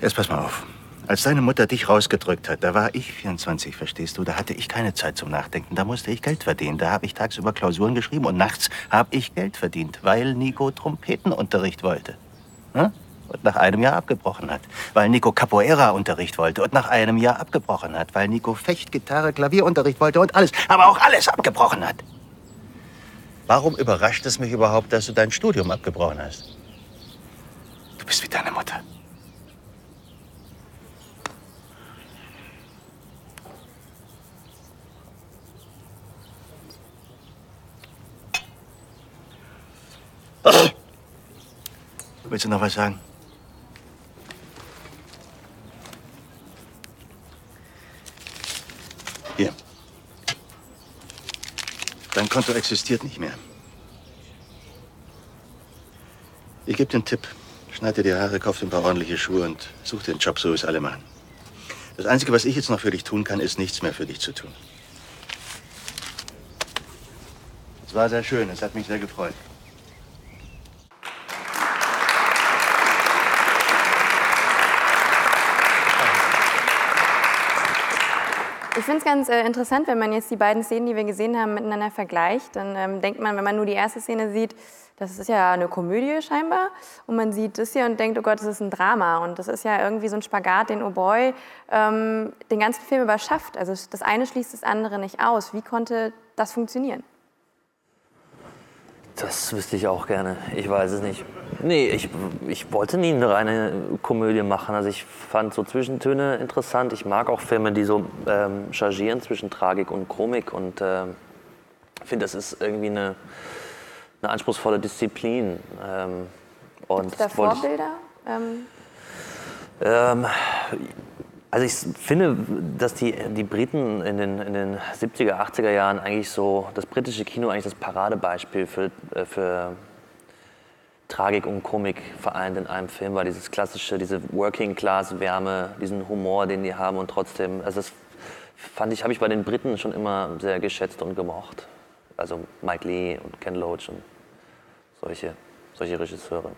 Jetzt pass mal auf. Als deine Mutter dich rausgedrückt hat, da war ich 24, verstehst du? Da hatte ich keine Zeit zum Nachdenken. Da musste ich Geld verdienen. Da habe ich tagsüber Klausuren geschrieben und nachts habe ich Geld verdient, weil Nico Trompetenunterricht wollte. Hm? Und nach einem Jahr abgebrochen hat. Weil Nico Capoeira-Unterricht wollte und nach einem Jahr abgebrochen hat. Weil Nico Fecht, Gitarre, Klavierunterricht wollte und alles, aber auch alles abgebrochen hat. Warum überrascht es mich überhaupt, dass du dein Studium abgebrochen hast? Du bist wie deine Mutter. Willst du noch was sagen? Konto existiert nicht mehr. Ich gebe einen Tipp. Schneid dir die Haare, kauf dir ein paar ordentliche Schuhe und such einen Job, so wie es alle machen. Das Einzige, was ich jetzt noch für dich tun kann, ist nichts mehr für dich zu tun. Es war sehr schön, es hat mich sehr gefreut. Ich finde es ganz äh, interessant, wenn man jetzt die beiden Szenen, die wir gesehen haben, miteinander vergleicht. Dann ähm, denkt man, wenn man nur die erste Szene sieht, das ist ja eine Komödie scheinbar. Und man sieht das hier und denkt, oh Gott, das ist ein Drama. Und das ist ja irgendwie so ein Spagat, den Oh Boy ähm, den ganzen Film überschafft. Also das eine schließt das andere nicht aus. Wie konnte das funktionieren? Das wüsste ich auch gerne. Ich weiß es nicht. Nee, ich, ich wollte nie eine reine Komödie machen. Also ich fand so Zwischentöne interessant. Ich mag auch Filme, die so ähm, chargieren zwischen Tragik und Komik. Und ähm, finde, das ist irgendwie eine, eine anspruchsvolle Disziplin. Ähm, und da wollte ich- Vorbilder? Ähm, ähm, also ich finde, dass die, die Briten in den, in den 70er, 80er Jahren eigentlich so, das britische Kino eigentlich das Paradebeispiel für, äh, für Tragik und Komik vereint in einem Film war. Dieses klassische, diese Working-Class-Wärme, diesen Humor, den die haben und trotzdem, also das fand ich, habe ich bei den Briten schon immer sehr geschätzt und gemocht. Also Mike Lee und Ken Loach und solche, solche Regisseure.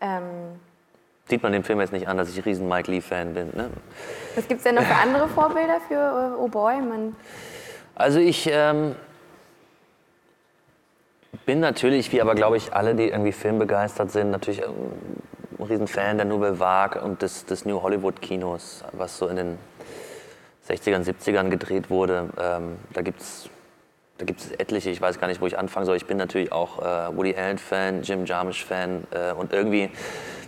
ähm, Sieht man dem Film jetzt nicht an, dass ich riesen Mike Lee-Fan bin. Ne? was gibt es denn noch für andere Vorbilder für äh, Oh Boy? Man, Also ich ähm, bin natürlich, wie aber glaube ich alle, die irgendwie filmbegeistert sind, natürlich ähm, ein Riesenfan der Nouvelle Vague und des, des New Hollywood Kinos, was so in den 60ern, 70ern gedreht wurde. Ähm, da gibt es da gibt's etliche, ich weiß gar nicht, wo ich anfangen soll. Ich bin natürlich auch äh, Woody Allen-Fan, Jim Jarmusch-Fan äh, und irgendwie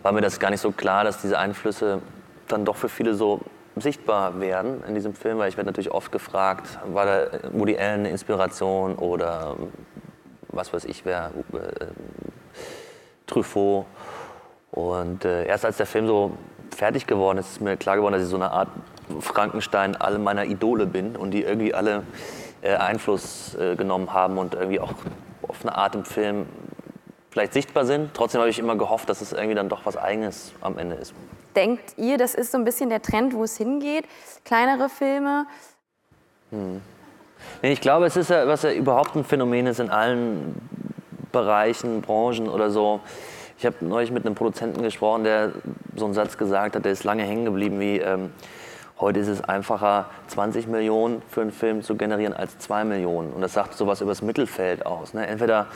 war mir das gar nicht so klar, dass diese Einflüsse dann doch für viele so sichtbar werden in diesem Film, weil ich werde natürlich oft gefragt, war da Woody Allen eine Inspiration oder was weiß ich wer, äh, Truffaut. Und äh, erst als der Film so fertig geworden ist, ist mir klar geworden, dass ich so eine Art Frankenstein all meiner Idole bin und die irgendwie alle äh, Einfluss äh, genommen haben und irgendwie auch auf eine Art im Film vielleicht sichtbar sind. Trotzdem habe ich immer gehofft, dass es irgendwie dann doch was Eigenes am Ende ist. denkt ihr, das ist so ein bisschen der Trend, wo es hingeht? Kleinere Filme? Hm. Nee, ich glaube, es ist ja, was ja überhaupt ein Phänomen ist in allen Bereichen, Branchen oder so. Ich habe neulich mit einem Produzenten gesprochen, der so einen Satz gesagt hat, der ist lange hängen geblieben, wie ähm, heute ist es einfacher, 20 Millionen für einen Film zu generieren als 2 Millionen. Und das sagt sowas über das Mittelfeld aus. Ne? Entweder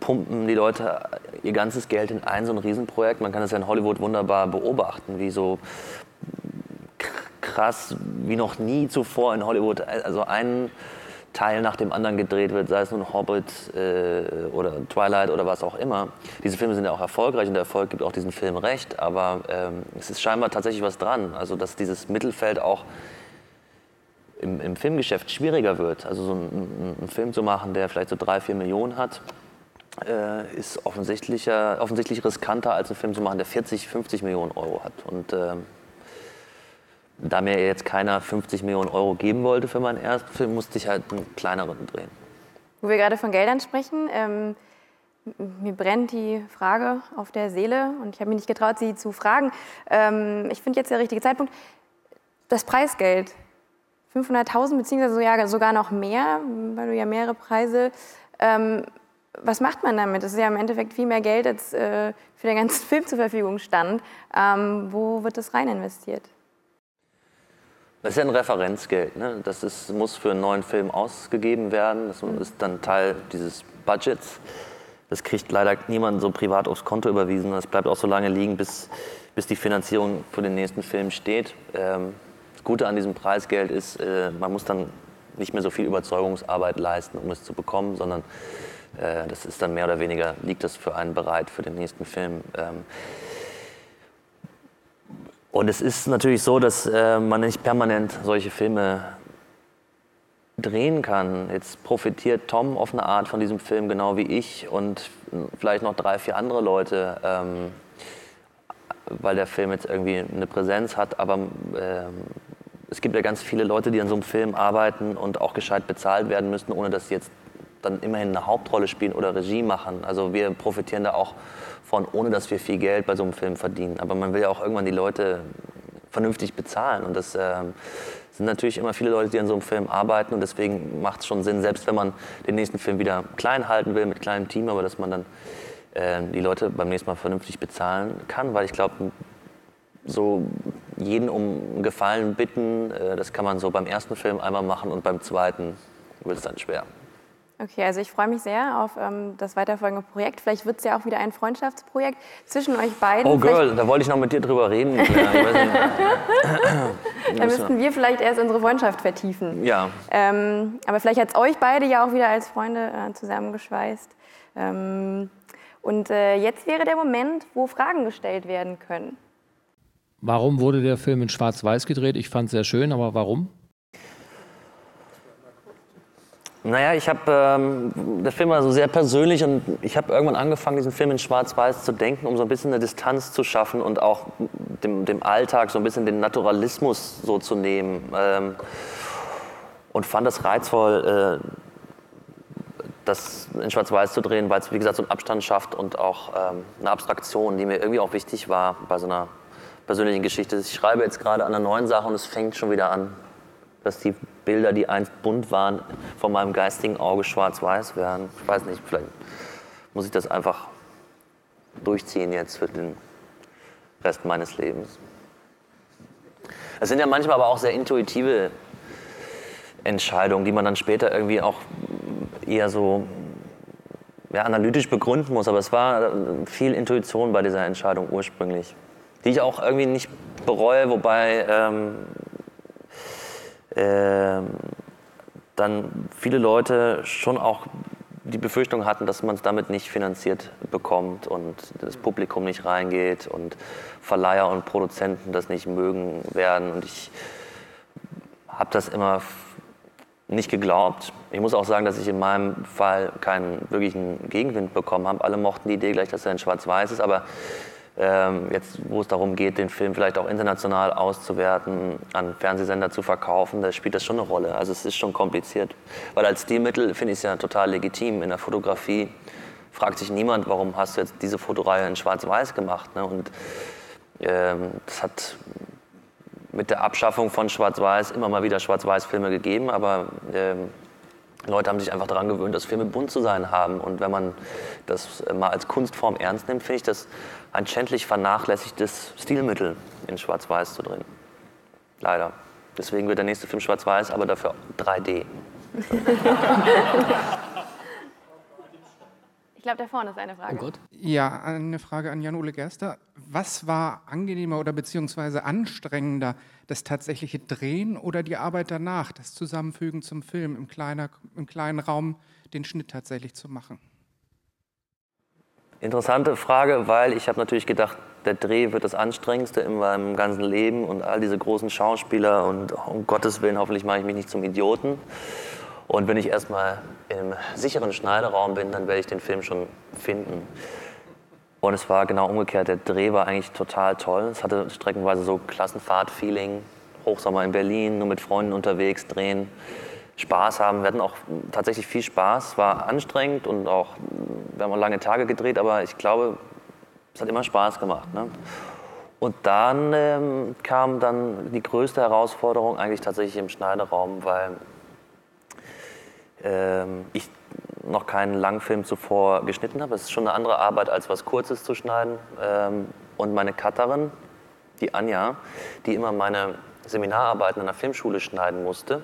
pumpen die Leute ihr ganzes Geld in ein so ein Riesenprojekt, man kann das ja in Hollywood wunderbar beobachten, wie so krass wie noch nie zuvor in Hollywood. Also ein Teil nach dem anderen gedreht wird, sei es nun Hobbit äh, oder Twilight oder was auch immer. Diese Filme sind ja auch erfolgreich und der Erfolg gibt auch diesen Film recht, aber ähm, es ist scheinbar tatsächlich was dran. Also dass dieses Mittelfeld auch im, im Filmgeschäft schwieriger wird. Also so einen, Film zu machen, der vielleicht so drei, vier Millionen hat, äh, ist offensichtlicher, offensichtlich riskanter als einen Film zu machen, der 40, 50 Millionen Euro hat. Und ähm, da mir jetzt keiner 50 Millionen Euro geben wollte für meinen ersten Film, musste ich halt einen kleineren drehen. Wo wir gerade von Geldern sprechen, ähm, mir brennt die Frage auf der Seele und ich habe mich nicht getraut, sie zu fragen. Ähm, ich finde jetzt der richtige Zeitpunkt. Das Preisgeld, 500.000 beziehungsweise sogar noch mehr, weil du ja mehrere Preise. Ähm, was macht man damit? Das ist ja im Endeffekt viel mehr Geld, als äh, für den ganzen Film zur Verfügung stand. Ähm, wo wird das rein investiert? Das ist ja ein Referenzgeld. Ne? Das ist, muss für einen neuen Film ausgegeben werden. Das ist dann Teil dieses Budgets. Das kriegt leider niemand so privat aufs Konto überwiesen. Das bleibt auch so lange liegen, bis, bis die Finanzierung für den nächsten Film steht. Ähm, das Gute an diesem Preisgeld ist, äh, man muss dann nicht mehr so viel Überzeugungsarbeit leisten, um es zu bekommen, sondern äh, das ist dann mehr oder weniger, liegt das für einen bereit für den nächsten Film. Ähm, und es ist natürlich so, dass äh, man nicht permanent solche Filme drehen kann. Jetzt profitiert Tom auf eine Art von diesem Film genau wie ich und vielleicht noch drei, vier andere Leute, ähm, weil der Film jetzt irgendwie eine Präsenz hat. Aber ähm, es gibt ja ganz viele Leute, die an so einem Film arbeiten und auch gescheit bezahlt werden müssten, ohne dass sie jetzt dann immerhin eine Hauptrolle spielen oder Regie machen. Also wir profitieren da auch von, ohne dass wir viel Geld bei so einem Film verdienen. Aber man will ja auch irgendwann die Leute vernünftig bezahlen. Und das ähm, sind natürlich immer viele Leute, die an so einem Film arbeiten. Und deswegen macht es schon Sinn, selbst wenn man den nächsten Film wieder klein halten will, mit kleinem Team, aber dass man dann äh, die Leute beim nächsten Mal vernünftig bezahlen kann. Weil ich glaube, so jeden um Gefallen bitten. Äh, das kann man so beim ersten Film einmal machen und beim zweiten wird es dann schwer. Okay, also ich freue mich sehr auf ähm, das weiterfolgende Projekt. Vielleicht wird es ja auch wieder ein Freundschaftsprojekt zwischen euch beiden. Oh Girl, Vielleicht- da wollte ich noch mit dir drüber reden. Dann müssten wir vielleicht erst unsere Freundschaft vertiefen. ja. Ähm, aber vielleicht hat es euch beide ja auch wieder als Freunde äh, zusammengeschweißt. Ähm, und äh, jetzt wäre der Moment, wo Fragen gestellt werden können. Warum wurde der Film in Schwarz-Weiß gedreht? Ich fand es sehr schön, aber warum? Naja, ich habe, ähm, der Film war so sehr persönlich und ich habe irgendwann angefangen, diesen Film in Schwarz-Weiß zu denken, um so ein bisschen eine Distanz zu schaffen und auch dem, dem Alltag so ein bisschen den Naturalismus so zu nehmen. Ähm, und fand es reizvoll, äh, das in Schwarz-Weiß zu drehen, weil es, wie gesagt, so einen Abstand schafft und auch ähm, eine Abstraktion, die mir irgendwie auch wichtig war bei so einer persönlichen Geschichte. Ich schreibe jetzt gerade an einer neuen Sache und es fängt schon wieder an, dass die Bilder, die einst bunt waren, von meinem geistigen Auge schwarz-weiß werden. Ich weiß nicht, vielleicht muss ich das einfach durchziehen jetzt für den Rest meines Lebens. Es sind ja manchmal aber auch sehr intuitive Entscheidungen, die man dann später irgendwie auch eher so ja, analytisch begründen muss. Aber es war viel Intuition bei dieser Entscheidung ursprünglich, die ich auch irgendwie nicht bereue, wobei ähm, ähm, dann viele Leute schon auch die Befürchtung hatten, dass man es damit nicht finanziert bekommt und das Publikum nicht reingeht und Verleiher und Produzenten das nicht mögen werden. Und ich habe das immer nicht geglaubt. Ich muss auch sagen, dass ich in meinem Fall keinen wirklichen Gegenwind bekommen habe. Alle mochten die Idee gleich, dass er in Schwarz-Weiß ist, aber jetzt, wo es darum geht, den Film vielleicht auch international auszuwerten, an Fernsehsender zu verkaufen, da spielt das schon eine Rolle. Also es ist schon kompliziert. Weil als Stilmittel finde ich es ja total legitim. In der Fotografie fragt sich niemand, warum hast du jetzt diese Fotoreihe in Schwarz-Weiß gemacht. Ne? Und ähm, das hat mit der Abschaffung von Schwarz-Weiß immer mal wieder Schwarz-Weiß-Filme gegeben, aber ähm, Leute haben sich einfach daran gewöhnt, dass Filme bunt zu sein haben. Und wenn man das mal als Kunstform ernst nimmt, finde ich das ein schändlich vernachlässigtes Stilmittel, in Schwarz-Weiß zu drehen. Leider. Deswegen wird der nächste Film Schwarz-Weiß, aber dafür 3D. Ich glaube, da vorne ist eine Frage. Ja, eine Frage an Jan-Ole Gerster. Was war angenehmer oder beziehungsweise anstrengender, das tatsächliche Drehen oder die Arbeit danach, das Zusammenfügen zum Film, im, kleiner, im kleinen Raum den Schnitt tatsächlich zu machen? Interessante Frage, weil ich habe natürlich gedacht, der Dreh wird das anstrengendste in meinem ganzen Leben und all diese großen Schauspieler und um Gottes Willen, hoffentlich mache ich mich nicht zum Idioten. Und wenn ich erstmal im sicheren Schneideraum bin, dann werde ich den Film schon finden. Und es war genau umgekehrt. Der Dreh war eigentlich total toll. Es hatte streckenweise so Klassenfahrt-Feeling. Hochsommer in Berlin, nur mit Freunden unterwegs, drehen, Spaß haben. Wir hatten auch tatsächlich viel Spaß. War anstrengend und auch, wir haben auch lange Tage gedreht, aber ich glaube, es hat immer Spaß gemacht. Ne? Und dann ähm, kam dann die größte Herausforderung eigentlich tatsächlich im Schneideraum, weil ähm, ich noch keinen Langfilm zuvor geschnitten habe. Es ist schon eine andere Arbeit, als was Kurzes zu schneiden. Ähm, und meine Cutterin, die Anja, die immer meine Seminararbeiten an der Filmschule schneiden musste,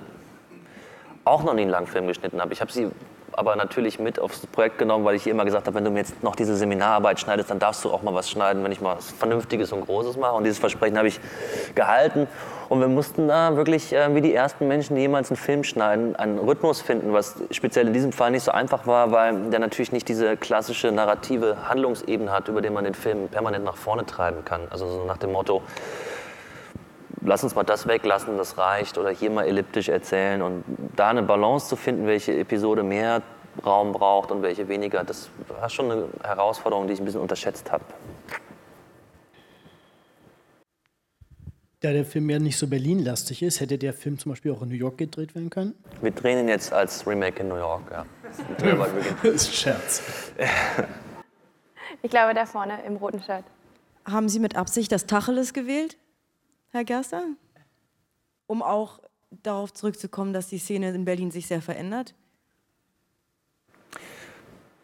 auch noch nie einen Langfilm geschnitten habe. Ich habe sie aber natürlich mit aufs Projekt genommen, weil ich immer gesagt habe, wenn du mir jetzt noch diese Seminararbeit schneidest, dann darfst du auch mal was schneiden, wenn ich mal was Vernünftiges und Großes mache. Und dieses Versprechen habe ich gehalten. Und wir mussten da wirklich, äh, wie die ersten Menschen, die jemals einen Film schneiden, einen Rhythmus finden, was speziell in diesem Fall nicht so einfach war, weil der natürlich nicht diese klassische narrative Handlungsebene hat, über den man den Film permanent nach vorne treiben kann. Also so nach dem Motto, lass uns mal das weglassen, das reicht, oder hier mal elliptisch erzählen. Und da eine Balance zu finden, welche Episode mehr Raum braucht und welche weniger, das war schon eine Herausforderung, die ich ein bisschen unterschätzt habe. Da der Film ja nicht so Berlin-lastig ist, hätte der Film zum Beispiel auch in New York gedreht werden können? Wir drehen ihn jetzt als Remake in New York, ja. Das ist ein Scherz. Ich glaube, da vorne im roten Shirt. Haben Sie mit Absicht das Tacheles gewählt, Herr Gerster? Um auch darauf zurückzukommen, dass die Szene in Berlin sich sehr verändert?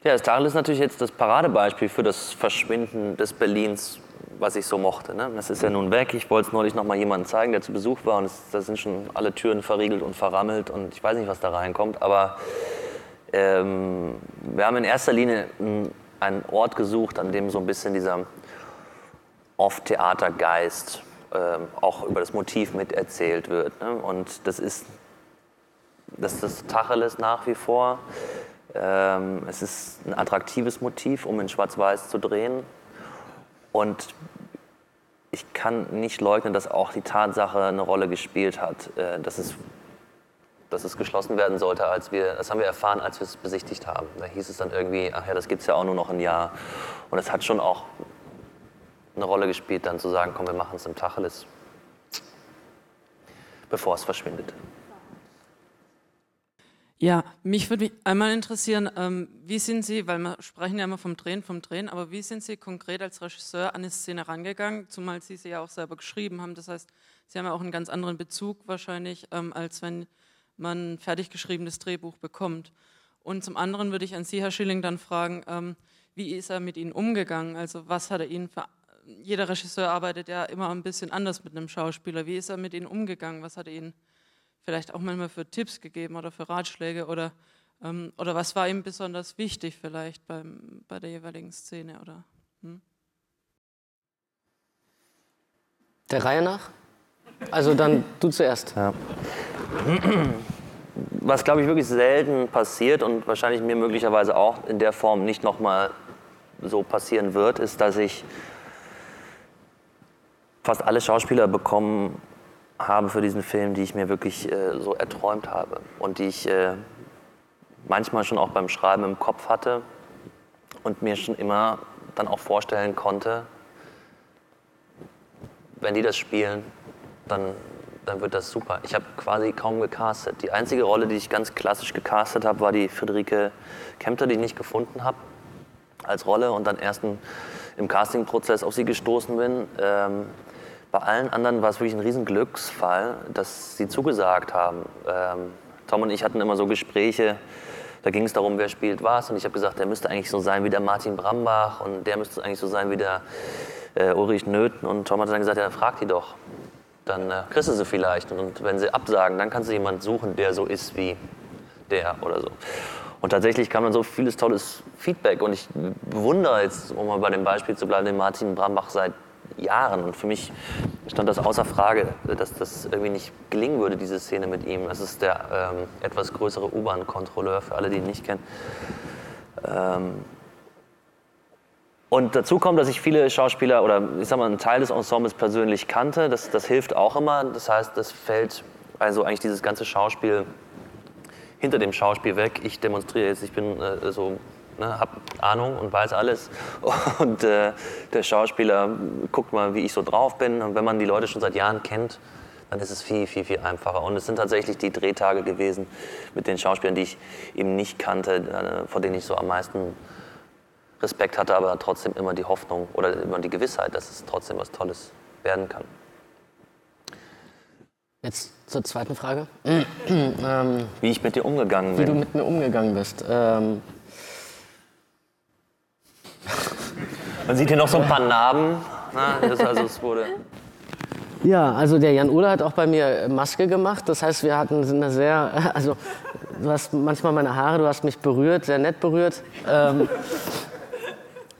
Ja, das Tagel ist natürlich jetzt das Paradebeispiel für das Verschwinden des Berlins was ich so mochte. Ne? Das ist ja nun weg. Ich wollte es neulich noch mal jemandem zeigen, der zu Besuch war. Und es, da sind schon alle Türen verriegelt und verrammelt. Und ich weiß nicht, was da reinkommt. Aber ähm, wir haben in erster Linie einen- Ort gesucht, an dem so ein bisschen dieser Off-Theatergeist auch über das Motiv miterzählt wird. Ne? Und das ist das, ist Tacheles nach wie vor. Ähm, es ist ein attraktives Motiv, um in Schwarz-Weiß zu drehen. Und ich kann nicht leugnen, dass auch die Tatsache eine Rolle gespielt hat, äh, dass, es, dass es geschlossen werden sollte, als wir, das haben wir erfahren, als wir es besichtigt haben. Da hieß es dann irgendwie, ach ja, das gibt es ja auch nur noch ein Jahr. Und es hat schon auch eine Rolle gespielt, dann zu sagen, komm, wir machen es im Tacheles, bevor es verschwindet. Ja, mich würde mich einmal interessieren, ähm, wie sind Sie, weil wir sprechen ja immer vom Drehen, vom Drehen, aber wie sind Sie konkret als Regisseur an eine Szene rangegangen, zumal Sie sie ja auch selber geschrieben haben. Das heißt, Sie haben ja auch einen ganz anderen Bezug wahrscheinlich, ähm, als wenn man ein fertig geschriebenes Drehbuch bekommt. Und zum anderen würde ich an Sie, Herr Schilling, dann fragen, ähm, wie ist er mit Ihnen umgegangen? Also was hat er Ihnen für... Jeder Regisseur arbeitet ja immer ein bisschen anders mit einem Schauspieler. Wie ist er mit Ihnen umgegangen? Was hat er Ihnen vielleicht auch manchmal für Tipps gegeben oder für Ratschläge oder, ähm, oder was war ihm besonders wichtig vielleicht beim, bei der jeweiligen Szene oder hm? Der Reihe nach? Also dann du zuerst. Ja. Was, glaube ich, wirklich selten passiert und wahrscheinlich mir möglicherweise auch in der Form nicht nochmal so passieren wird, ist, dass ich fast alle Schauspieler bekommen habe für diesen Film, die ich mir wirklich äh, so erträumt habe und die ich äh, manchmal schon auch beim Schreiben im Kopf hatte und mir schon immer dann auch vorstellen konnte, wenn die das spielen, dann, dann wird das super. Ich habe quasi kaum gecastet. Die einzige Rolle, die ich ganz klassisch gecastet habe, war die Friederike Kempter, die ich nicht gefunden habe als Rolle und dann erst im, Castingprozess auf sie gestoßen bin. Ähm, bei allen anderen war es wirklich ein riesen Glücksfall, dass sie zugesagt haben. Ähm, Tom und ich hatten immer so Gespräche, da ging es darum, wer spielt was. Und ich habe gesagt, der müsste eigentlich so sein wie der Martin Brambach und der müsste eigentlich so sein wie der äh, Ulrich Nöthen. Und Tom hat dann gesagt, ja, frag die doch. Dann äh, kriegst du sie vielleicht. Und, und wenn sie absagen, dann kannst du jemanden suchen, der so ist wie der oder so. Und tatsächlich kam dann so vieles tolles Feedback. Und ich bewundere jetzt, um mal bei dem Beispiel zu bleiben, den Martin Brambach seit Jahren. Und für mich stand das außer Frage, dass das irgendwie nicht gelingen würde, diese Szene mit ihm. Das ist der ähm, etwas größere U-Bahn-Kontrolleur, für alle, die ihn nicht kennen. Ähm, und dazu kommt, dass ich viele Schauspieler oder ich sag mal einen Teil des Ensembles persönlich kannte. Das, das hilft auch immer. Das heißt, das fällt also eigentlich dieses ganze Schauspiel hinter dem Schauspiel weg. Ich demonstriere jetzt, ich bin äh, so, ne, habe Ahnung und weiß alles. Und äh, der Schauspieler guckt mal, wie ich so drauf bin. Und wenn man die Leute schon seit Jahren kennt, dann ist es viel, viel, viel einfacher. Und es sind tatsächlich die Drehtage gewesen mit den Schauspielern, die ich eben nicht kannte, äh, vor denen ich so am meisten Respekt hatte, aber trotzdem immer die Hoffnung oder immer die Gewissheit, dass es trotzdem was Tolles werden kann. Jetzt zur zweiten Frage. ähm, wie ich mit dir umgegangen Wie bin. du mit mir umgegangen bist. Ähm, Man sieht hier noch so ein paar Narben. Na, das also, es wurde Ja, also der Jan Ole hat auch bei mir Maske gemacht. Das heißt, wir hatten eine sehr, also du hast manchmal meine Haare, du hast mich berührt, sehr nett berührt. Ähm,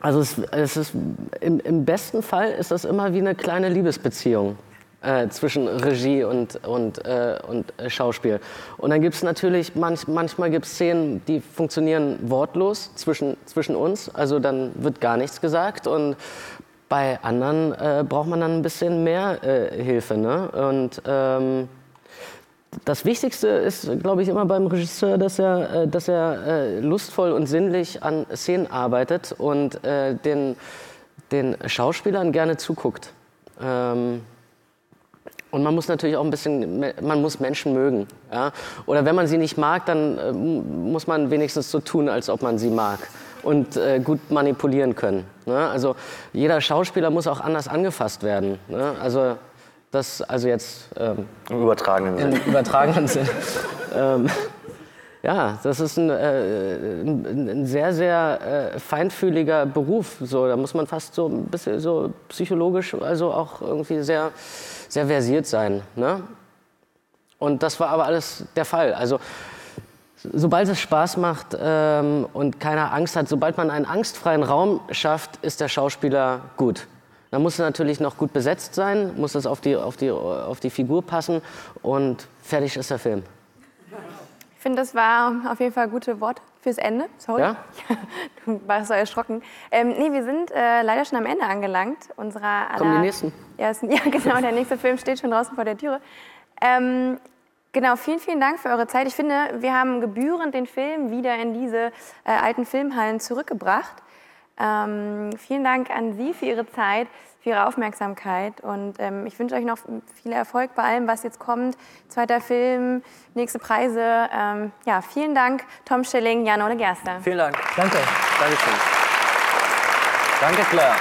also es, es ist im, im besten Fall ist das immer wie eine kleine Liebesbeziehung äh, zwischen Regie und, und, äh, und äh, Schauspiel. Und dann gibt es natürlich, manch, manchmal gibt es Szenen, die funktionieren wortlos zwischen, zwischen uns. Also dann wird gar nichts gesagt und bei anderen äh, braucht man dann ein bisschen mehr äh, Hilfe. Ne? Und ähm, das Wichtigste ist, glaube ich, immer beim Regisseur, dass er, äh, dass er lustvoll und sinnlich an Szenen arbeitet und den, den Schauspielern gerne zuguckt. Ähm, und man muss natürlich auch ein bisschen, man muss Menschen mögen. Ja? Oder wenn man sie nicht mag, dann äh, muss man wenigstens so tun, als ob man sie mag und äh, gut manipulieren können. Ne? Also jeder Schauspieler muss auch anders angefasst werden. Ne? Also das, also jetzt ähm, im übertragenen Sinn. Im übertragenen Sinn. ähm, ja, das ist ein, äh, ein, sehr, sehr äh, feinfühliger Beruf. So, da muss man fast so ein bisschen so psychologisch, also auch irgendwie sehr, sehr versiert sein. Ne? Und das war aber alles der Fall. Also sobald es Spaß macht ähm, und keiner Angst hat, sobald man einen angstfreien Raum schafft, ist der Schauspieler gut. Dann muss er natürlich noch gut besetzt sein, muss es auf die, auf die, auf die Figur passen und fertig ist der Film. Ich finde, das war auf jeden Fall gute Wort fürs Ende. Sorry. Ja? Du warst so erschrocken. Ähm, nee, wir sind äh, leider schon am Ende angelangt. Unserer Kommen die nächsten? Ersten, ja, genau. Der nächste Film steht schon draußen vor der Türe. Ähm, genau, vielen, vielen Dank für eure Zeit. Ich finde, wir haben gebührend den Film wieder in diese äh, alten Filmhallen zurückgebracht. Ähm, vielen Dank an Sie für Ihre Zeit, für Ihre Aufmerksamkeit und ähm, ich wünsche euch noch viel Erfolg bei allem, was jetzt kommt. Zweiter Film, nächste Preise. Ähm, ja, vielen Dank, Tom Schilling, Jan-Ole Gerster. Vielen Dank. Danke. Dankeschön. Danke, Claire.